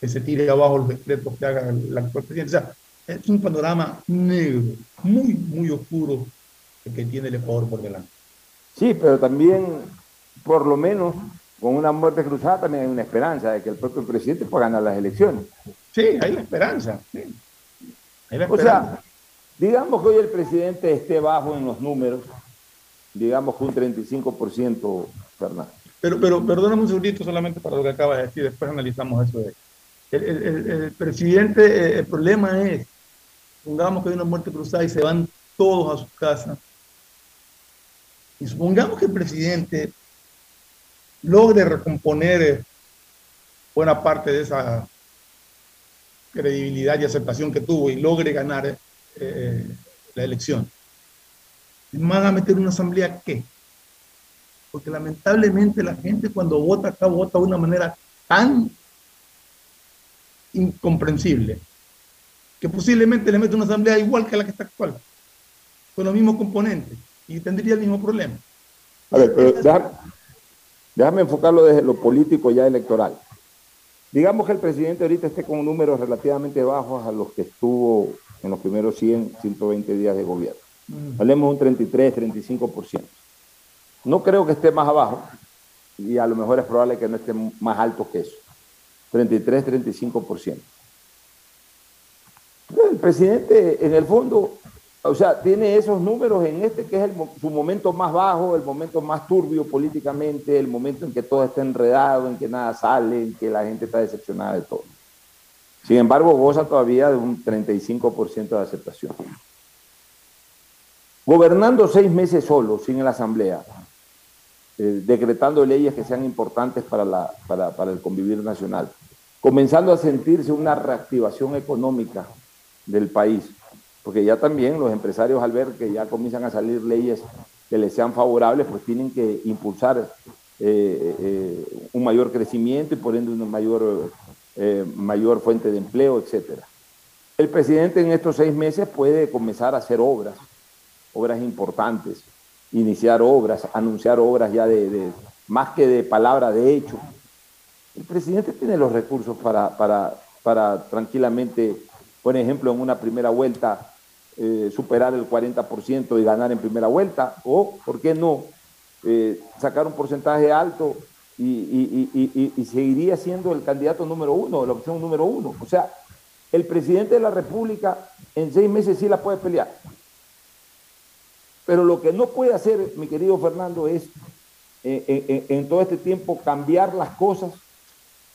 que se tire abajo los decretos que haga el actual presidente. O sea, es un panorama negro, muy, muy oscuro el que tiene el Ecuador por delante. Sí, pero también, por lo menos, con una muerte cruzada también hay una esperanza de que el propio presidente pueda ganar las elecciones. Sí, hay la esperanza. Sí. Hay la esperanza. O sea, digamos que hoy el presidente esté bajo en los números, digamos que un 35%, Fernando. Pero, pero perdóname un segundito solamente para lo que acaba de decir, después analizamos eso de el, el, el, presidente, eh, el problema es Supongamos que hay una muerte cruzada y se van todos a su casa. Y supongamos que el presidente logre recomponer eh, buena parte de esa credibilidad y aceptación que tuvo y logre ganar eh, la elección. ¿Van a meter una asamblea qué? Porque lamentablemente la gente cuando vota acá vota de una manera tan incomprensible que posiblemente le mete una asamblea igual que la que está actual, con los mismos componentes, y tendría el mismo problema. A ver, pero déjame, enfocarlo desde lo político ya electoral. Digamos que el presidente ahorita esté con números relativamente bajos a los que estuvo en los primeros 100, 120 días de gobierno. Mm. Hablemos un 33, 35%. No creo que esté más abajo y a lo mejor es probable que no esté más alto que eso. 33, 35% el presidente, en el fondo, o sea, tiene esos números en este que es su momento más bajo, el momento más turbio políticamente, el momento en que todo está enredado, en que nada sale, en que la gente está decepcionada de todo. Sin embargo, goza todavía de un 35% de aceptación. Gobernando seis meses solo, sin la Asamblea, eh, decretando leyes que sean importantes para, la, para, para el convivir nacional, comenzando a sentirse una reactivación económica del país, porque ya también los empresarios al ver que ya comienzan a salir leyes que les sean favorables, pues tienen que impulsar eh, eh, un mayor crecimiento y por ende una mayor, eh, mayor fuente de empleo, etcétera. El presidente en estos seis meses puede comenzar a hacer obras, obras importantes, iniciar obras, anunciar obras ya de, de más que de palabra, de hecho. El presidente tiene los recursos para, para, para tranquilamente por ejemplo, en una primera vuelta eh, superar el 40% y ganar en primera vuelta, o, ¿por qué no?, eh, sacar un porcentaje alto y, seguiría siendo el candidato número uno, la opción número uno. O sea, el presidente de la República en seis meses sí la puede pelear. Pero lo que no puede hacer, mi querido Fernando, es eh, en todo este tiempo cambiar las cosas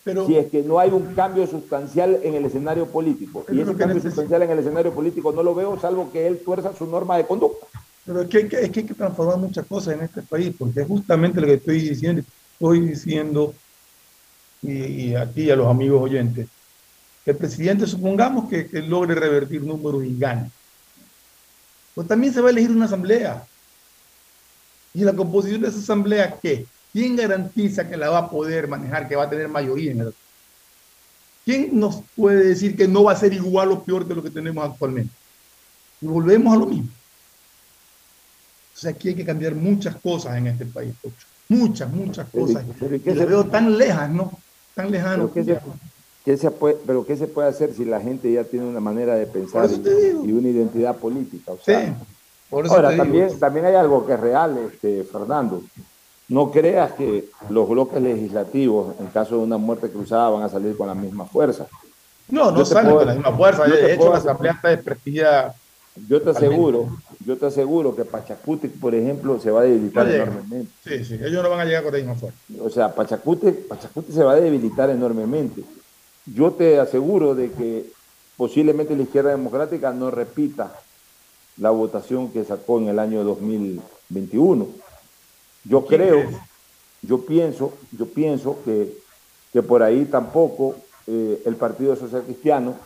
pero, si es que no hay un cambio sustancial en el escenario político. Y ese cambio sustancial en el escenario político no lo veo, salvo que él tuerza su norma de conducta. Pero es que, hay que, es que hay que transformar muchas cosas en este país, porque es justamente lo que estoy diciendo, estoy diciendo, y, a ti y a los amigos oyentes, que el presidente supongamos que, que logre revertir números y gane. Pues también se va a elegir una asamblea. ¿Y la composición de esa asamblea qué? ¿Quién garantiza que la va a poder manejar, que va a tener mayoría en el... ¿Quién nos puede decir que no va a ser igual o peor de lo que tenemos actualmente? Y volvemos a lo mismo. O sea, aquí hay que cambiar muchas cosas en este país, muchas, muchas cosas. Pero, ¿qué se veo tan lejas, ¿no? Tan lejano. ¿Pero qué, se, puede, pero ¿qué se puede hacer si la gente ya tiene una manera de pensar y, una identidad política? O sea, sí, ahora, también, también hay algo que es real, este, Fernando. No creas que los bloques legislativos, en caso de una muerte cruzada, van a salir con la misma fuerza. No, no salen con la misma fuerza. De hecho, la Asamblea está desprestigiada. Yo te aseguro, yo te aseguro que Pachacuti, por ejemplo, se va a debilitar enormemente. Sí, sí, ellos no van a llegar con la misma fuerza. O sea, Pachacuti, Pachacuti se va a debilitar enormemente. Yo te aseguro de que posiblemente la izquierda democrática no repita la votación que sacó en el año 2021 yo creo, yo pienso, yo pienso que, que por ahí tampoco eh, el Partido Social Cristiano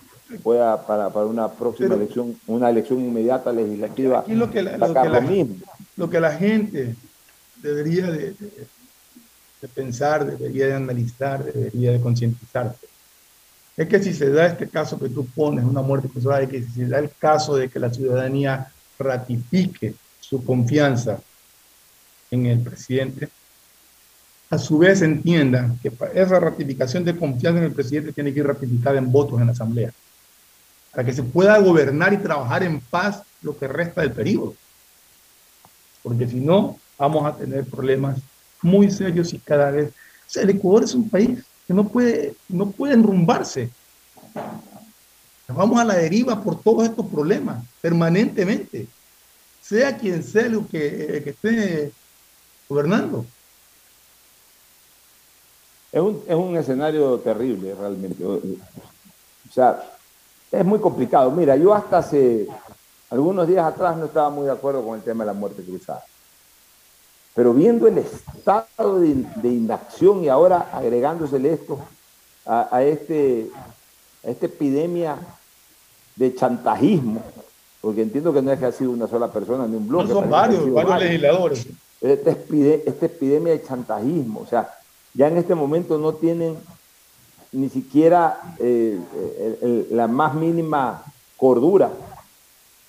pueda para, para una próxima elección, una elección inmediata legislativa, lo que la, lo que la, mismo. Lo que la gente debería de, de, pensar, debería de analizar, debería de concientizarse. Es que si se da este caso que tú pones, una muerte cruzada, y que si se da el caso de que la ciudadanía ratifique su confianza en el presidente, a su vez entiendan que esa ratificación de confianza en el presidente tiene que ir ratificada en votos en la Asamblea, para que se pueda gobernar y trabajar en paz lo que resta del periodo. Porque si no, vamos a tener problemas muy serios y cada vez... O sea, el Ecuador es un país que no puede, no puede enrumbarse. Vamos a la deriva por todos estos problemas, permanentemente. Sea quien sea el que, que esté gobernando. Es un, es un escenario terrible realmente. O sea, es muy complicado. Mira, yo hasta hace algunos días atrás no estaba muy de acuerdo con el tema de la muerte cruzada. Pero viendo el estado de, inacción y ahora agregándosele esto a, este, a esta epidemia de chantajismo, porque entiendo que no es que ha sido una sola persona ni un bloque. son varios, varios legisladores esta, epidemia de chantajismo. O sea, ya en este momento no tienen ni siquiera eh, la más mínima cordura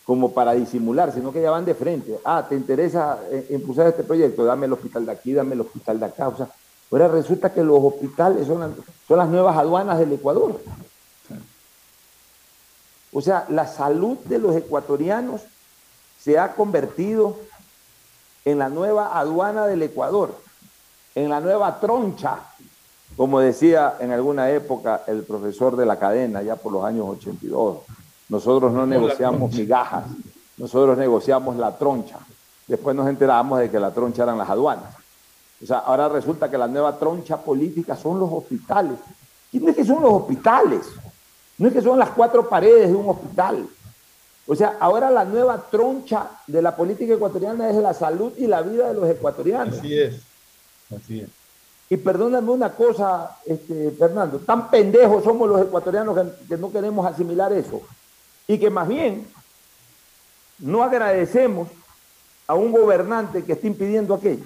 como para disimular, sino que ya van de frente. Ah, ¿te interesa eh, impulsar este proyecto? Dame el hospital de aquí, dame el hospital de acá. O sea, ahora resulta que los hospitales son, son las nuevas aduanas del Ecuador. O sea, la salud de los ecuatorianos se ha convertido en la nueva aduana del Ecuador, en la nueva troncha, como decía en alguna época el profesor de la cadena, ya por los años 82. Nosotros no negociamos migajas, nosotros negociamos la troncha. Después nos enteramos de que la troncha eran las aduanas. O sea, ahora resulta que la nueva troncha política son los hospitales. ¿Quién es que son los hospitales? No es que son las cuatro paredes de un hospital. O sea, ahora la nueva troncha de la política ecuatoriana es la salud y la vida de los ecuatorianos. Así es, así es. Y perdóname una cosa, este, Fernando, tan pendejos somos los ecuatorianos que, no queremos asimilar eso. Y que más bien no agradecemos a un gobernante que está impidiendo aquello,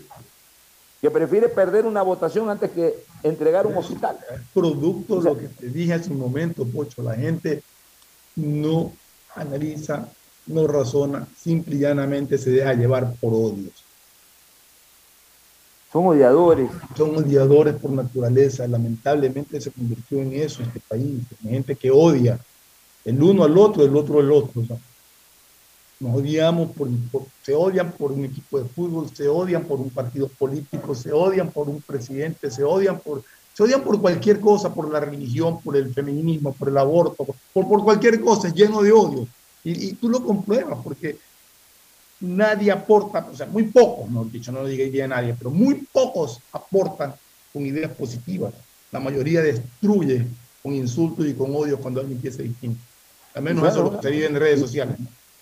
que prefiere perder una votación antes que entregar un hospital. Producto de lo que te dije hace un momento, Pocho, la gente no analiza, no razona, simple y llanamente se deja llevar por odios. Son odiadores. Son odiadores por naturaleza. Lamentablemente se convirtió en eso este país. En gente que odia el uno al otro, el otro al otro. nos odiamos por, se odian por un equipo de fútbol, se odian por un partido político, se odian por un presidente, se odian por, se odian por cualquier cosa, por la religión, por el feminismo, por el aborto, por, por cualquier cosa, es lleno de odio. Y, y tú lo compruebas porque nadie aporta, o sea, muy pocos, no dicho, no lo diría nadie, pero muy pocos aportan con ideas positivas. La mayoría destruye con insultos y con odio cuando alguien piensa distinto. Al menos eso es lo que se vive en redes sociales.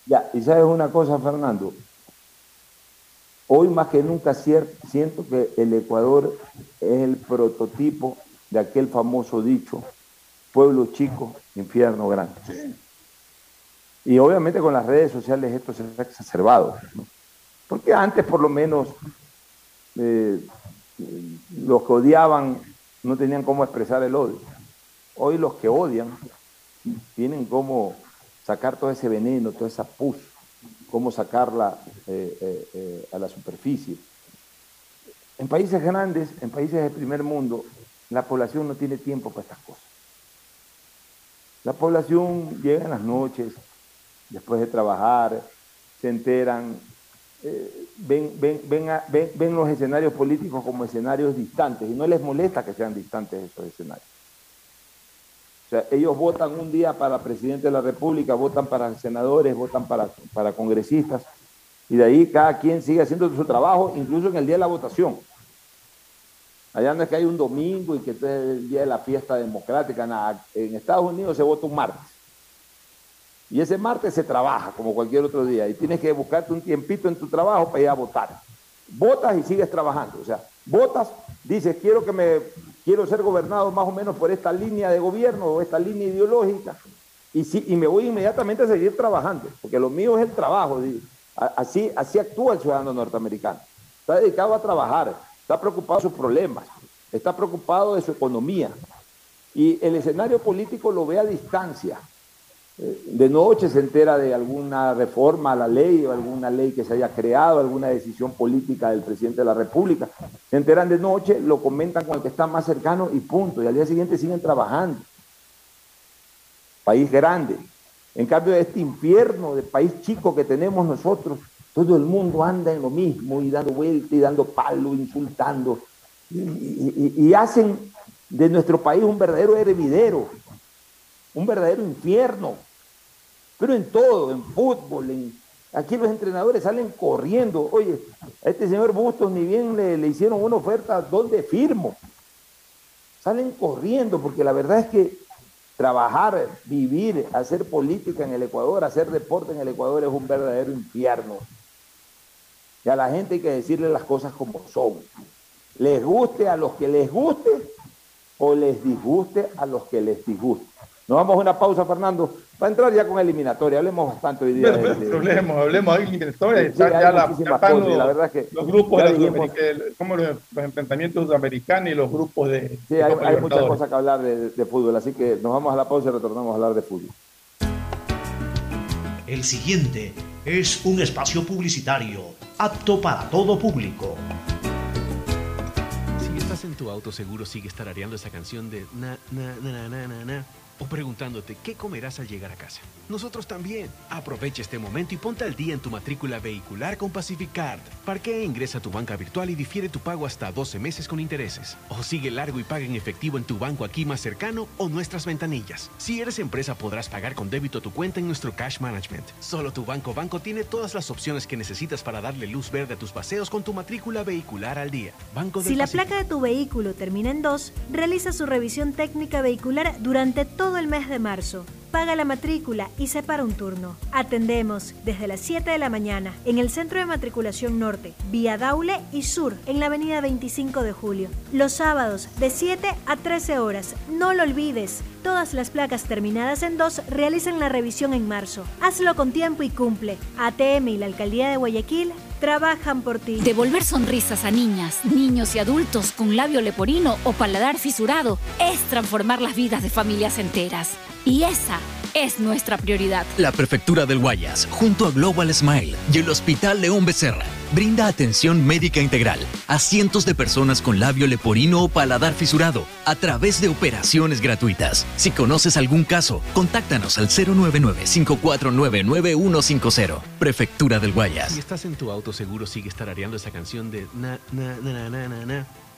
Ya, y sabes una cosa, Fernando. Hoy más que nunca siento que el Ecuador es el prototipo de aquel famoso dicho, pueblo chico, infierno grande. Y obviamente con las redes sociales esto se ha exacerbado. Porque antes por lo menos eh, los que odiaban no tenían cómo expresar el odio. Hoy los que odian tienen cómo sacar todo ese veneno, toda esa pus, cómo sacarla eh, eh, a la superficie. En países grandes, en países del primer mundo, la población no tiene tiempo para estas cosas. La población llega en las noches, después de trabajar, se enteran, eh, ven, ven, ven, los escenarios políticos como escenarios distantes y no les molesta que sean distantes esos escenarios. O sea, ellos votan un día para presidente de la República, votan para senadores, votan para, para congresistas y de ahí cada quien sigue haciendo su trabajo, incluso en el día de la votación. Allá no es que hay un domingo y que es el día de la fiesta democrática, nada. En Estados Unidos se vota un martes. Y ese martes se trabaja como cualquier otro día y tienes que buscarte un tiempito en tu trabajo para ir a votar. Votas y sigues trabajando. O sea, votas, dices, quiero que me quiero ser gobernado más o menos por esta línea de gobierno o esta línea ideológica y, sí, y me voy inmediatamente a seguir trabajando, porque lo mío es el trabajo. Así, así actúa el ciudadano norteamericano. Está dedicado a trabajar, está preocupado de sus problemas, está preocupado de su economía. Y el escenario político lo ve a distancia de noche se entera de alguna reforma a la ley o alguna ley que se haya creado, alguna decisión política del presidente de la República. Se enteran de noche, lo comentan con el que está más cercano y punto. Y al día siguiente siguen trabajando. País grande. En cambio, este infierno de país chico que tenemos nosotros, todo el mundo anda en lo mismo y dando vuelta y dando palo, insultando. Y, y hacen de nuestro país un verdadero hervidero, un verdadero infierno pero en todo, en fútbol, aquí los entrenadores salen corriendo. Oye, a este señor Bustos ni bien le, hicieron una oferta, ¿dónde firmo? Salen corriendo porque la verdad es que trabajar, vivir, hacer política en el Ecuador, hacer deporte en el Ecuador es un verdadero infierno. Y a la gente hay que decirle las cosas como son. Les guste a los que les guste o les disguste a los que les disguste. Nos vamos a una pausa, Fernando, para entrar ya con eliminatoria. Hablemos bastante hoy día. Pero, de, hablemos, hablemos de eliminatoria. Sí, ya la, la verdad es que los grupos de dijimos, como los, los, enfrentamientos sudamericanos y los grupos de. Sí, hay, hay muchas cosas que hablar de, de fútbol, así que nos vamos a la pausa y retornamos a hablar de fútbol. El siguiente es un espacio publicitario apto para todo público. Si estás en tu auto, seguro sigue tarareando esa canción de na, na, na, na, na, na o preguntándote qué comerás al llegar a casa. Nosotros también. Aprovecha este momento y ponte al día en tu matrícula vehicular con Pacificard. Parquea, ingresa a tu banca virtual y difiere tu pago hasta 12 meses con intereses. O sigue largo y paga en efectivo en tu banco aquí más cercano o nuestras ventanillas. Si eres empresa podrás pagar con débito tu cuenta en nuestro Cash Management. Solo tu banco banco tiene todas las opciones que necesitas para darle luz verde a tus paseos con tu matrícula vehicular al día. Banco si la placa de tu vehículo termina en 2, realiza su revisión técnica vehicular durante todo el mes de marzo. Paga la matrícula y separa un turno. Atendemos desde las 7 de la mañana en el Centro de Matriculación Norte, vía Daule y Sur, en la avenida 25 de Julio. Los sábados de 7 a 13 horas. No lo olvides. Todas las placas terminadas en 2 realizan la revisión en marzo. Hazlo con tiempo y cumple. ATM y la Alcaldía de Guayaquil trabajan por ti. Devolver sonrisas a niñas, niños y adultos con labio leporino o paladar fisurado es transformar las vidas de familias enteras. Y esa es nuestra prioridad. La Prefectura del Guayas, junto a Global Smile y el Hospital León Becerra, brinda atención médica integral a cientos de personas con labio leporino o paladar fisurado a través de operaciones gratuitas. Si conoces algún caso, contáctanos al 099-549-9150. Prefectura del Guayas. Si estás en tu auto, seguro sigue tarareando esa canción de na, na, na, na, na, na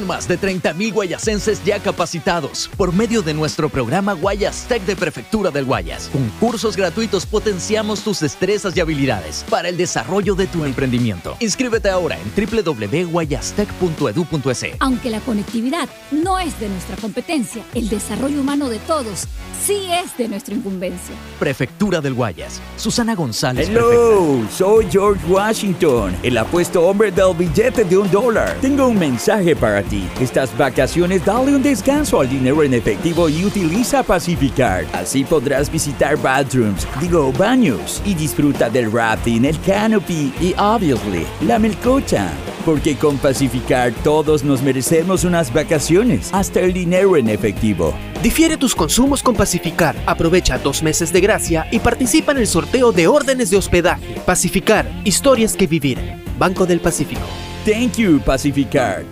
más de 30.000 guayasenses ya capacitados por medio de nuestro programa Guayas Tech de Prefectura del Guayas. Con cursos gratuitos potenciamos tus destrezas y habilidades para el desarrollo de tu emprendimiento. Inscríbete ahora en www.guayastech.edu.es. Aunque la conectividad no es de nuestra competencia, el desarrollo humano de todos sí es de nuestra incumbencia. Prefectura del Guayas. Susana González. Hello, soy George Washington, el apuesto hombre del billete de un dólar. Tengo un mensaje para ti. Estas vacaciones dale un descanso al dinero en efectivo y utiliza Pacificard. Así podrás visitar bathrooms, digo baños, y disfruta del rafting, el canopy y, obviously, la melcocha. Porque con Pacificard todos nos merecemos unas vacaciones, hasta el dinero en efectivo. Difiere tus consumos con Pacificar. Aprovecha dos meses de gracia y participa en el sorteo de órdenes de hospedaje. Pacificar, historias que vivir. Banco del Pacífico. Thank you, Pacificard.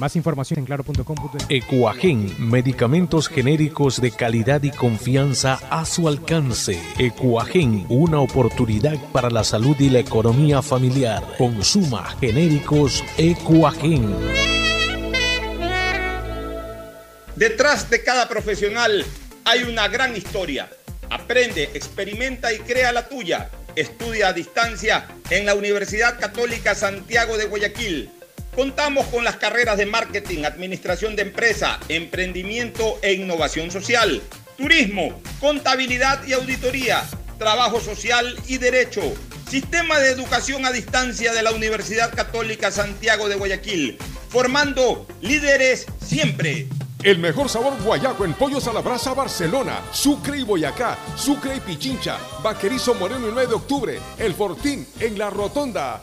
Más información en claro.com.es. Ecuagen, medicamentos genéricos de calidad y confianza a su alcance. Ecuagen, una oportunidad para la salud y la economía familiar. Consuma genéricos Ecuagen. Detrás de cada profesional hay una gran historia. Aprende, experimenta y crea la tuya. Estudia a distancia en la Universidad Católica Santiago de Guayaquil. Contamos con las carreras de marketing, administración de empresa, emprendimiento e innovación social, turismo, contabilidad y auditoría, trabajo social y derecho. Sistema de educación a distancia de la Universidad Católica Santiago de Guayaquil, formando líderes siempre. El mejor sabor guayaco en pollos a la brasa Barcelona, Sucre y Boyacá, Sucre y Pichincha, Vaquerizo Moreno el 9 de octubre, El Fortín en La Rotonda.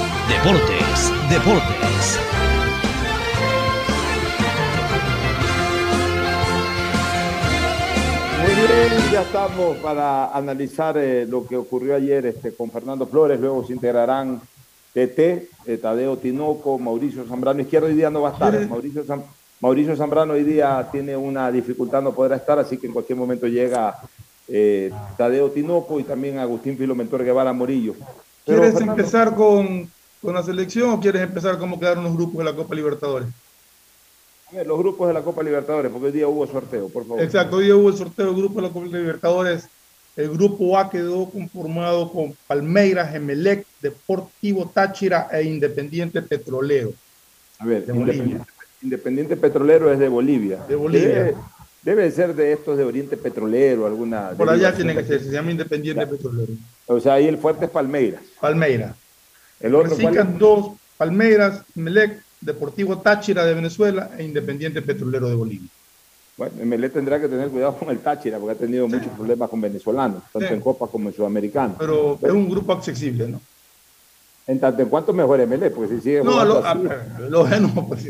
Deportes, Deportes. Muy bien, ya estamos para analizar eh, lo que ocurrió ayer este, con Fernando Flores. Luego se integrarán TT, eh, Tadeo Tinoco, Mauricio Zambrano. Izquierdo hoy día no va a estar. Mauricio, Zam- Mauricio Zambrano hoy día tiene una dificultad, no podrá estar, así que en cualquier momento llega eh, Tadeo Tinoco y también Agustín Filomentor Guevara Morillo. Pero, ¿Quieres Fernando, empezar con, con la selección o quieres empezar cómo quedaron los grupos de la Copa Libertadores? a ver, los grupos de la Copa Libertadores, porque hoy día hubo sorteo, por favor. Exacto, hoy hubo el sorteo del grupo de la Copa Libertadores. El grupo A quedó conformado con Palmeiras, Emelec, Deportivo Táchira e Independiente Petrolero. A ver. Independiente, Independiente Petrolero es de Bolivia. De Bolivia. Debe, debe ser de estos de Oriente Petrolero, alguna. Por allá tiene que ser, se llama Independiente Petrolero. O sea, ahí el fuerte es Palmeiras. Palmeiras. El otro. Clasifican dos, Palmeiras, Emelec, Deportivo Táchira de Venezuela e Independiente Petrolero de Bolivia. Bueno, Melé tendrá que tener cuidado con el Táchira porque ha tenido muchos problemas con venezolanos, tanto Sí. en Copa como en Sudamericano. Pero es un grupo accesible, ¿no? En tanto en cuanto mejor Melé, porque si sigue No, lo, así- ah, lo bueno, pues.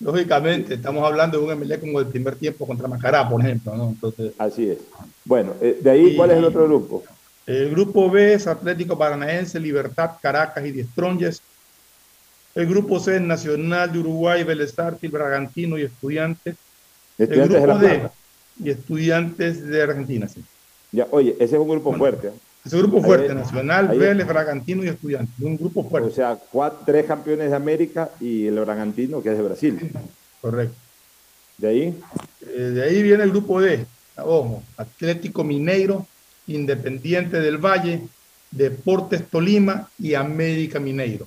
Lógicamente, estamos hablando de un MLE como el primer tiempo contra Macará, por ejemplo, ¿no? Entonces, así es. Bueno, eh, de ahí, ¿cuál es el otro grupo? El grupo B es Atlético Paranaense, Libertad, Caracas y Diestronges. El grupo C es Nacional de Uruguay, Sarsfield, Bragantino y Estudiantes. El Estudiantes de grupo La D y Estudiantes de Argentina, sí. Ya, oye, ese es un grupo fuerte. ¿eh? Ese grupo fuerte, Ahí- Nacional, ahí- Vélez, Bragantino y Estudiantes. Un grupo fuerte. O sea, cuatro, tres campeones de América y el Bragantino, que es de Brasil. Correcto. De ahí, Eh, de ahí viene el grupo D. Ojo, Atlético Mineiro, Independiente del Valle, Deportes Tolima y América Mineiro.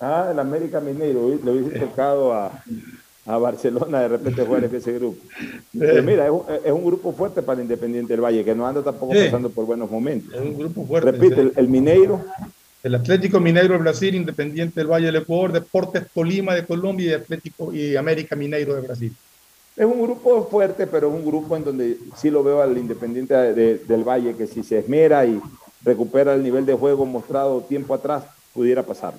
ah, el América Mineiro, le hubiese tocado a, a Barcelona de repente jugar en ese grupo. Pero mira, es un, es un grupo fuerte para Independiente del Valle, que no anda tampoco Sí. pasando por buenos momentos. Es un grupo fuerte. Repite, el, el Mineiro, el Atlético Mineiro de Brasil, Independiente del Valle del Ecuador, Deportes Tolima de Colombia y Atlético y América Mineiro de Brasil. Es un grupo fuerte, pero es un grupo en donde sí lo veo al Independiente de- del Valle, que si se esmera y recupera el nivel de juego mostrado tiempo atrás, pudiera pasar.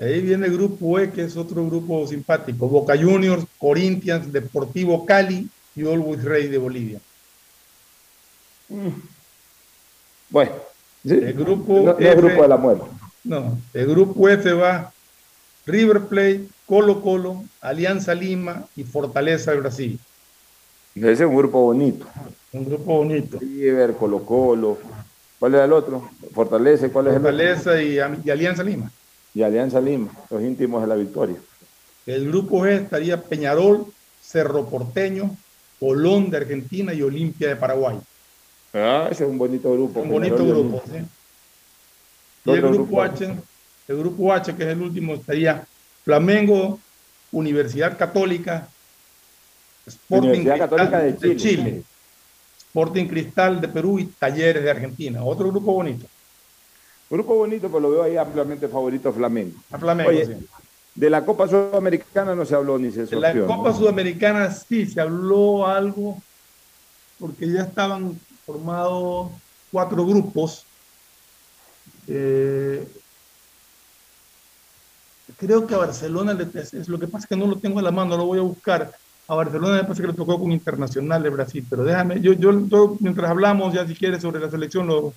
Ahí viene el grupo E, que es otro grupo simpático. Boca Juniors, Corinthians, Deportivo Cali y Always Rey de Bolivia. Bueno, sí, El grupo no, no es grupo de la muerte. No, el grupo F va River Plate, Colo Colo, Alianza Lima y Fortaleza de Brasil. Ese es un grupo bonito. Un grupo bonito. River, Colo Colo. ¿Cuál era el otro? Fortaleza, ¿cuál es el otro? Fortaleza y, y Alianza Lima. Y Alianza Lima, los íntimos de la victoria. El grupo G estaría Peñarol, Cerro Porteño, Colón de Argentina y Olimpia de Paraguay. Ah, ese es un bonito grupo. Un bonito Peñarol grupo. ¿sí? Y el grupo. H, el grupo H, que es el último, estaría Flamengo, Universidad Católica, Sporting Universidad Católica de Cristal Chile. Sporting Cristal de Perú y Talleres de Argentina. Otro grupo bonito. Grupo bonito, pero lo veo ahí ampliamente favorito a Flamengo. A Flamengo, Oye, sí. de la Copa Sudamericana no se habló ni se En la. Copa ¿no? Sudamericana sí se habló algo, porque ya estaban formados cuatro grupos. Eh, creo que a Barcelona, le- es, lo que pasa es que no lo tengo a la mano, lo voy a buscar. A Barcelona me parece que le tocó con Internacional de Brasil, pero déjame, yo, yo, yo mientras hablamos ya si quieres sobre la selección lo...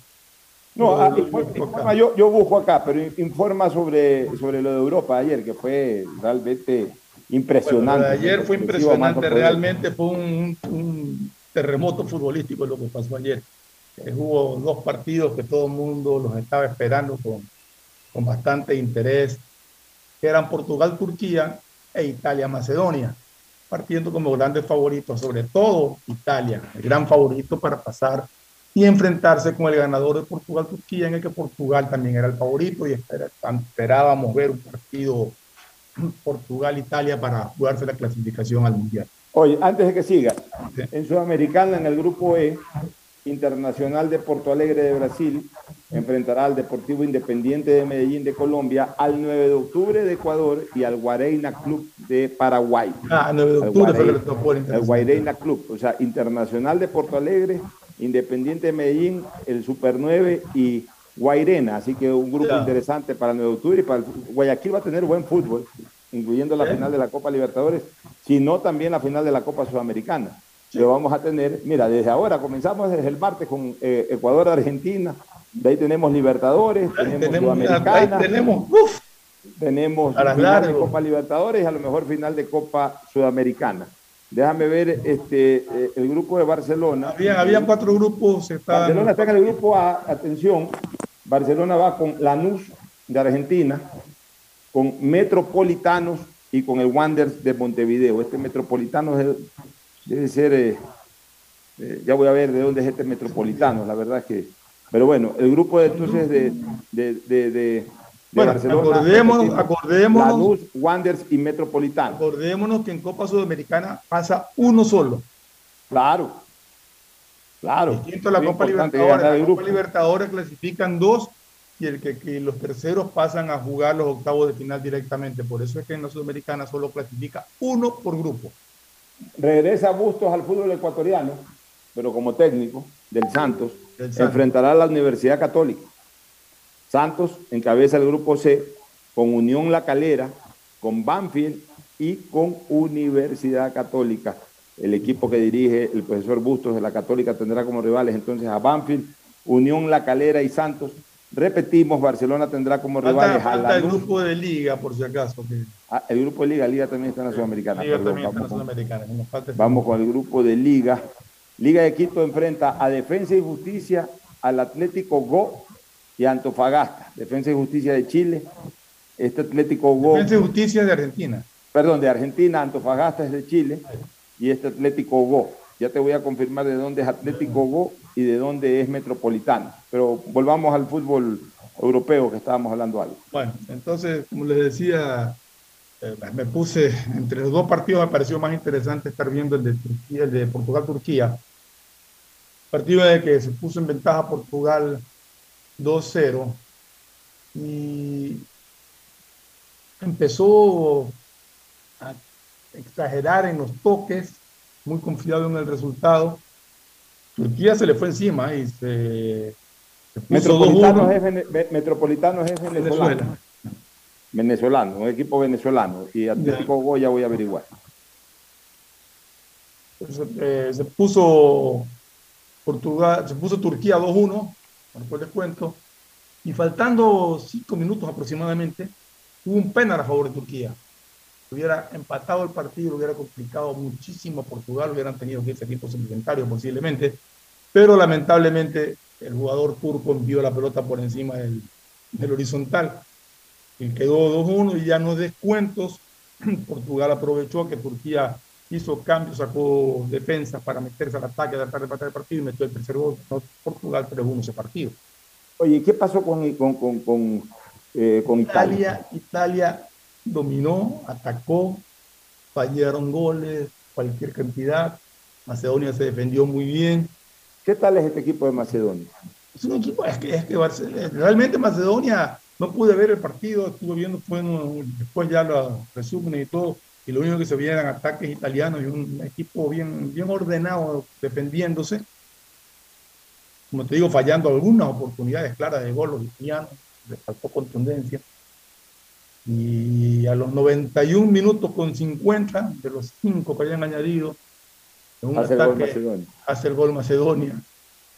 No, lo- ah, lo- informa- lo- informa, yo, yo busco acá, pero informa sobre, sobre lo de Europa ayer, que fue realmente impresionante. ayer fue impresionante, realmente fue un, un terremoto futbolístico lo que pasó ayer. Eh, hubo dos partidos que todo el mundo los estaba esperando con, con bastante interés, que eran Portugal-Turquía e Italia-Macedonia, partiendo como grandes favoritos, sobre todo Italia, el gran favorito para pasar y enfrentarse con el ganador de Portugal-Turquía, en el que Portugal también era el favorito y esperábamos ver un partido (clears throat) Portugal-Italia para jugarse la clasificación al Mundial. Oye, antes de que siga, en Sudamericana, en el grupo E, Internacional de Porto Alegre de Brasil enfrentará al Deportivo Independiente de Medellín de Colombia al 9 de octubre de Ecuador y al Guareina Club de Paraguay. Ah, 9 de octubre Guarey- le tocó el. Guairena Club, o sea, Internacional de Porto Alegre, Independiente de Medellín, el Super 9 y Guairena. Así que un grupo Ya. interesante para el 9 de octubre y para el Guayaquil va a tener buen fútbol, incluyendo la ¿Eh? final de la Copa Libertadores, sino también la final de la Copa Sudamericana. Lo vamos a tener, mira, desde ahora comenzamos desde el martes con eh, Ecuador-Argentina, de ahí tenemos Libertadores, tenemos, tenemos- Sudamericana, ahí tenemos, uf, tenemos A final de largo. Copa Libertadores y a lo mejor final de Copa Sudamericana. Déjame ver este, eh, el grupo de Barcelona. había, había cuatro grupos. estaban- Barcelona está en el grupo A, atención, Barcelona va con Lanús de Argentina, con Metropolitanos y con el Wanderers de Montevideo. Este Metropolitano debe, debe ser, eh, eh, ya voy a ver de dónde es este Metropolitano, la verdad es que, pero bueno, el grupo de, entonces de, de, de, de- Bueno, Barcelona. acordémonos, acordémonos. Lanús, Wanderers y Metropolitano. Acordémonos que en Copa Sudamericana pasa uno solo. Claro, claro. Distinto a la Copa Libertadores. La Copa. Libertadores clasifican dos y el que, que los terceros pasan a jugar los octavos de final directamente. Por eso es que en la Sudamericana solo clasifica uno por grupo. Regresa Bustos al fútbol ecuatoriano, pero como técnico Del Santos. Enfrentará a la Universidad Católica. Santos encabeza el grupo C con Unión La Calera, con Banfield y con Universidad Católica. El equipo que dirige el profesor Bustos de la Católica tendrá como rivales entonces a Banfield, Unión La Calera y Santos. Repetimos, Barcelona tendrá como Falta, rivales a falta el grupo de liga, por si acaso. Que Ah, el grupo de Liga, Liga también está en la Sudamericana. liga perdón, también está en la vamos con- Sudamericana. que nos falta ese Vamos con el grupo de Liga. Liga de Quito enfrenta a Defensa y Justicia, al Atlético Go y a Antofagasta. Defensa y Justicia de Chile. Este Atlético Go, Defensa y Justicia de Argentina. perdón, de Argentina, Antofagasta es de Chile. Y este Atlético Go. Ya te voy a confirmar de dónde es Atlético Go y de dónde es Metropolitano. Pero volvamos al fútbol europeo que estábamos hablando algo. Bueno, entonces, como les decía, eh, me puse entre los dos partidos, me pareció más interesante estar viendo el de Turquía, el de Portugal-Turquía. Partido de que se puso en ventaja Portugal 2-0 y empezó a exagerar en los toques, muy confiado en el resultado. Turquía se le fue encima y se, se puso Metropolitano 2-1. es, vene- es venezolano. Venezuela. Venezolano, un equipo venezolano. Y Atlético Goya voy a averiguar. Se, eh, se puso Portugal, se puso Turquía 2-1, marcó el descuento, y faltando cinco minutos aproximadamente, hubo un penal a favor de Turquía. Hubiera empatado el partido, hubiera complicado muchísimo a Portugal, hubieran tenido que irse a tiempo posiblemente, pero lamentablemente el jugador turco envió la pelota por encima del, del horizontal y quedó 2-1 y ya no descuentos. (clears throat) Portugal aprovechó que Turquía hizo cambios, sacó defensa para meterse al ataque, tratar de empatar el partido y metió el tercer gol. No, Portugal 3-1 ese partido. Oye, ¿qué pasó con, con, con, con, eh, con Italia? Italia, Italia dominó, atacó, fallaron goles, cualquier cantidad. Macedonia se defendió muy bien. ¿Qué tal es este equipo de Macedonia? Es un equipo, es que, es que Barce- realmente Macedonia, no pude ver el partido, estuve viendo, fue un- después ya los resúmenes y todo, y lo único que se veía eran ataques italianos y un equipo bien, bien ordenado defendiéndose. Como te digo, fallando algunas oportunidades claras de gol los italianos, les faltó contundencia. Y a los 91 minutos con 50, de los 5 que habían añadido, en un Hace el gol ataque, Macedonia. hace el gol Macedonia.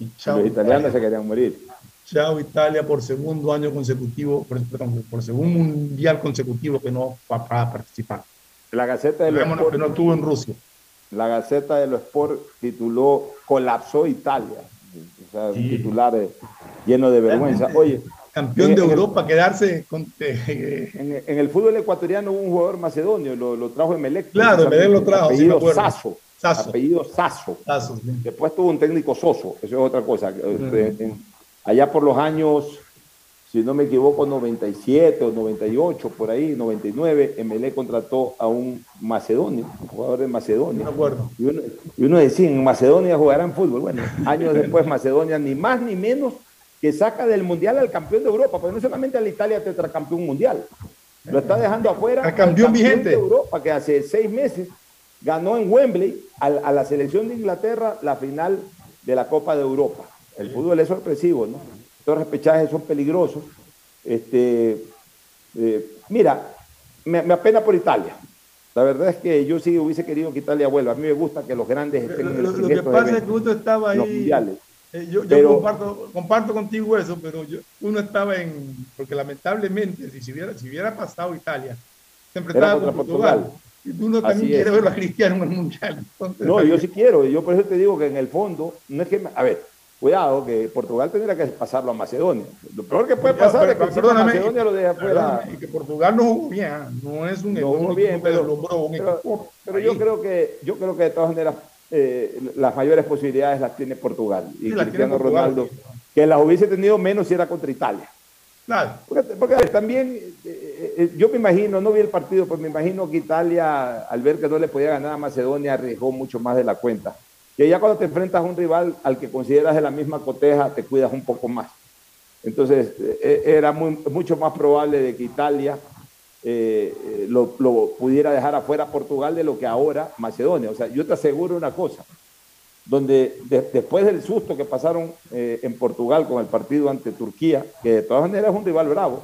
Y chao, Los italianos Italia. se querían morir. Chao Italia por segundo año consecutivo, por, perdón, por segundo mundial consecutivo que no va a participar. La Gaceta de los que no Sport, estuvo en Rusia. la Gaceta de los Sport tituló Colapsó Italia. O sea, un titular eh, lleno de vergüenza. Oye, Campeón en- de en el- Europa, quedarse con... eh, En, en el fútbol ecuatoriano hubo un jugador macedonio, lo, lo trajo Emelec. Claro, Emelec lo trajo, sí Apellido acuerdo. Sasso. Sasso. Apellido Sasso. Sasso, sí. Después tuvo un técnico Soso, eso es otra cosa. Eh, en- allá por los años, si no me equivoco, 97 o 98, por ahí, 99, Emelec contrató a un macedonio, un jugador de Macedonia. Acuerdo. Y uno, y uno decía, en Macedonia jugarán fútbol. Bueno, años después Macedonia, ni más ni menos que saca del Mundial al campeón de Europa, porque no solamente a la Italia tetracampeón mundial, lo está dejando afuera Al campeón vigente. de Europa, que hace seis meses ganó en Wembley a, a la selección de Inglaterra la final de la Copa de Europa. El fútbol es sorpresivo, ¿no? Estos repechajes son peligrosos. Este, eh, mira, me, me apena por Italia. La verdad es que yo sí hubiese querido que Italia vuelva. A mí me gusta que los grandes estén en, Lo, en lo que pasa es eventos, que uno estaba los ahí... mundiales. eh, yo comparto, comparto contigo eso, pero yo, uno estaba en... Porque lamentablemente, si, si hubiera, si hubiera pasado Italia, se enfrentaba con Portugal. Portugal. Y uno también quiere es. verlo a Cristiano en el Mundial. Entonces, No, yo sí quiero. Yo por eso te digo que en el fondo, no es que. A ver, cuidado, que Portugal tendría que pasarlo a Macedonia. Lo peor que puede pasar pero- es que perdóname, Macedonia lo deja fuera. y que Portugal no jugó bien, ¿ah? no es un, No jugó bien, que pero- un pero- equipo Pero yo creo que, yo creo que de todas maneras eh, las mayores posibilidades las tiene Portugal. Y Sí, Cristiano Portugal. Ronaldo, que las hubiese tenido menos si era contra Italia. Claro. Porque, porque, a ver, también eh, eh, eh, yo me imagino, no vi el partido, pues me imagino que Italia, al ver que no le podía ganar a Macedonia, arriesgó mucho más de la cuenta. Que ya cuando te enfrentas a un rival al que consideras de la misma coteja, te cuidas un poco más. Entonces, eh, eh, era mucho más probable de que Italia eh, lo, lo pudiera dejar afuera Portugal de lo que ahora Macedonia. O sea, yo te aseguro una cosa, donde de- después del susto que pasaron en Portugal con el partido ante Turquía, que de todas maneras es un rival bravo,